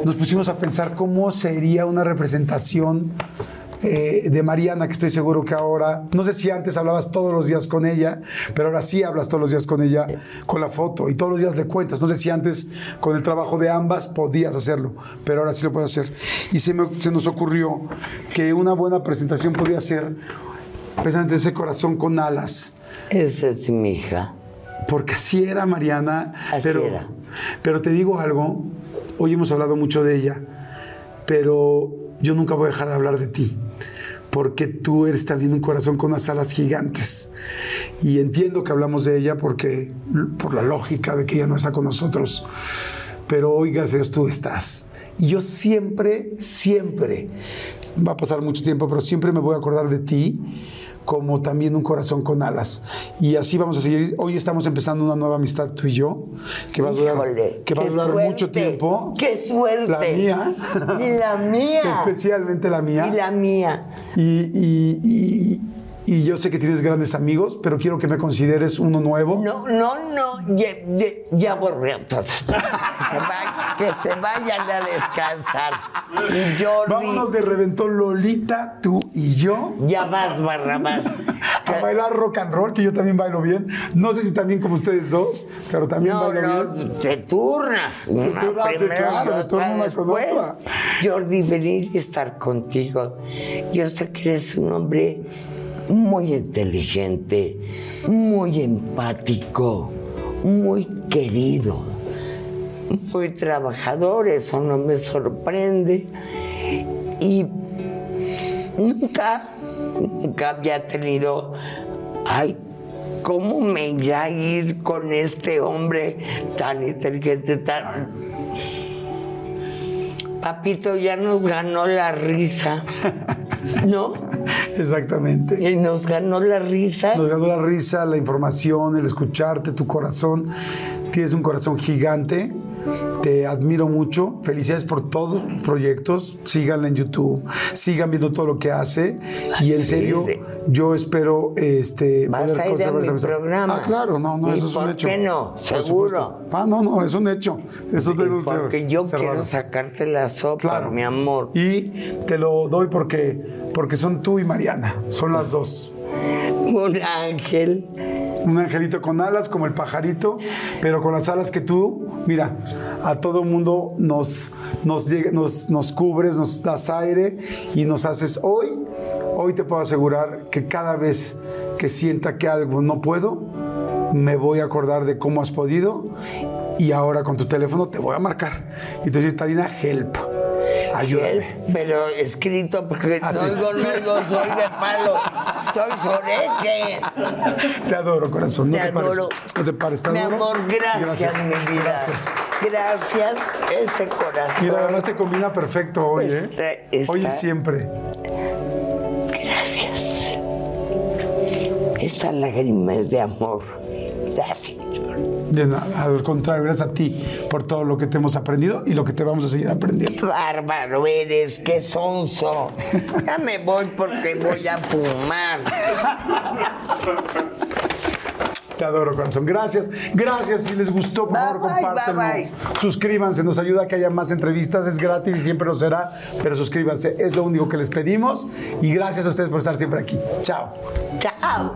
Speaker 1: Nos pusimos a pensar cómo sería una representación eh, de Mariana, que estoy seguro que ahora, no sé si antes hablabas todos los días con ella, pero ahora sí hablas todos los días con ella con la foto y todos los días le cuentas. No sé si antes con el trabajo de ambas podías hacerlo, pero ahora sí lo puedes hacer. Y se, me- se nos ocurrió que una buena presentación podía ser precisamente ese corazón con alas.
Speaker 2: Esa es mi hija.
Speaker 1: Porque así era Mariana.
Speaker 2: Así
Speaker 1: pero,
Speaker 2: era.
Speaker 1: pero te digo algo, hoy hemos hablado mucho de ella, pero yo nunca voy a dejar de hablar de ti. Porque tú eres también un corazón con unas alas gigantes. Y entiendo que hablamos de ella porque, por la lógica de que ella no está con nosotros. Pero hoy, gracias a Dios, tú estás. Y yo siempre, siempre, va a pasar mucho tiempo, pero siempre me voy a acordar de ti como también un corazón con alas. Y así vamos a seguir. Hoy estamos empezando una nueva amistad tú y yo, que va a durar,
Speaker 2: Híjole,
Speaker 1: que va a durar
Speaker 2: suerte,
Speaker 1: mucho tiempo.
Speaker 2: ¡Qué suerte!
Speaker 1: La mía.
Speaker 2: Y la mía. <laughs>
Speaker 1: Especialmente la mía.
Speaker 2: Y la mía.
Speaker 1: Y, y- y- y yo sé que tienes grandes amigos, pero quiero que me consideres uno nuevo.
Speaker 2: No, no, no, ya, ya, ya borré a todos. <laughs> Que se, vayan a descansar. Y Jordi,
Speaker 1: Vámonos de reventón Lolita, tú y yo.
Speaker 2: ya vas, Barrabás.
Speaker 1: A bailar rock and roll, que yo también bailo bien. No sé si también como ustedes dos, pero también
Speaker 2: No,
Speaker 1: bailo
Speaker 2: no,
Speaker 1: bien.
Speaker 2: te turnas. Una
Speaker 1: turnas, claro, con
Speaker 2: después.
Speaker 1: otra.
Speaker 2: Jordi, venir y estar contigo. Yo sé que eres un hombre muy inteligente, muy empático, muy querido, muy trabajador, eso no me sorprende. Y nunca, nunca había tenido, ay, ¿cómo me irá a ir con este hombre tan inteligente, tan... Papito ya nos ganó la risa. ¿No?
Speaker 1: Exactamente.
Speaker 2: Y nos ganó la risa.
Speaker 1: Nos ganó la risa, la información, el escucharte, tu corazón. Tienes un corazón gigante. Te admiro mucho. Felicidades por todos tus proyectos. Síganla en YouTube. Sigan viendo todo lo que hace. Y en serio, yo espero este,
Speaker 2: Vas a ir a mi programa.
Speaker 1: Ah, claro, no, no,
Speaker 2: ¿Y
Speaker 1: eso es un
Speaker 2: por
Speaker 1: hecho.
Speaker 2: qué no?
Speaker 1: Por
Speaker 2: Seguro.
Speaker 1: Ah, no, no, es un hecho. Eso
Speaker 2: Sí,
Speaker 1: tengo
Speaker 2: porque yo
Speaker 1: cerrado.
Speaker 2: quiero sacarte la sopa,
Speaker 1: Claro.
Speaker 2: mi amor.
Speaker 1: Y te lo doy porque, porque son tú y Mariana. Son las dos.
Speaker 2: Un ángel.
Speaker 1: Un angelito con alas como el pajarito, pero con las alas que tú, mira, a todo mundo nos, nos, llega- nos, nos cubres, nos das aire y nos haces hoy. Hoy te puedo asegurar que cada vez que sienta que algo no puedo, me voy a acordar de cómo has podido y ahora con tu teléfono te voy a marcar. Y te digo, Talina, help, ayúdame.
Speaker 2: Pero escrito porque
Speaker 1: Ah,
Speaker 2: no oigo, no oigo, soy de palo. Soy soreque.
Speaker 1: Te adoro, corazón. No
Speaker 2: Te
Speaker 1: te,
Speaker 2: adoro.
Speaker 1: pares. No te pares. te
Speaker 2: Mi
Speaker 1: adoro.
Speaker 2: amor, gracias, mi vida.
Speaker 1: Gracias.
Speaker 2: Gracias, este corazón.
Speaker 1: Mira, además te combina perfecto hoy, ¿eh?
Speaker 2: Está-
Speaker 1: Hoy y siempre.
Speaker 2: Gracias. Esta lágrima es de amor. Gracias.
Speaker 1: De nada, al contrario, gracias a ti por todo lo que te hemos aprendido y lo que te vamos a seguir aprendiendo.
Speaker 2: Qué bárbaro eres, qué sonso. Ya me voy porque voy a fumar. <laughs>
Speaker 1: Te adoro, corazón. Gracias. Gracias. Si les gustó, por favor,
Speaker 2: bye,
Speaker 1: compártanlo.
Speaker 2: bye,
Speaker 1: Suscríbanse, nos ayuda a que haya más entrevistas. Es gratis y siempre lo será, pero suscríbanse. Es lo único que les pedimos. Y gracias a ustedes por estar siempre aquí. Chao.
Speaker 2: Chao.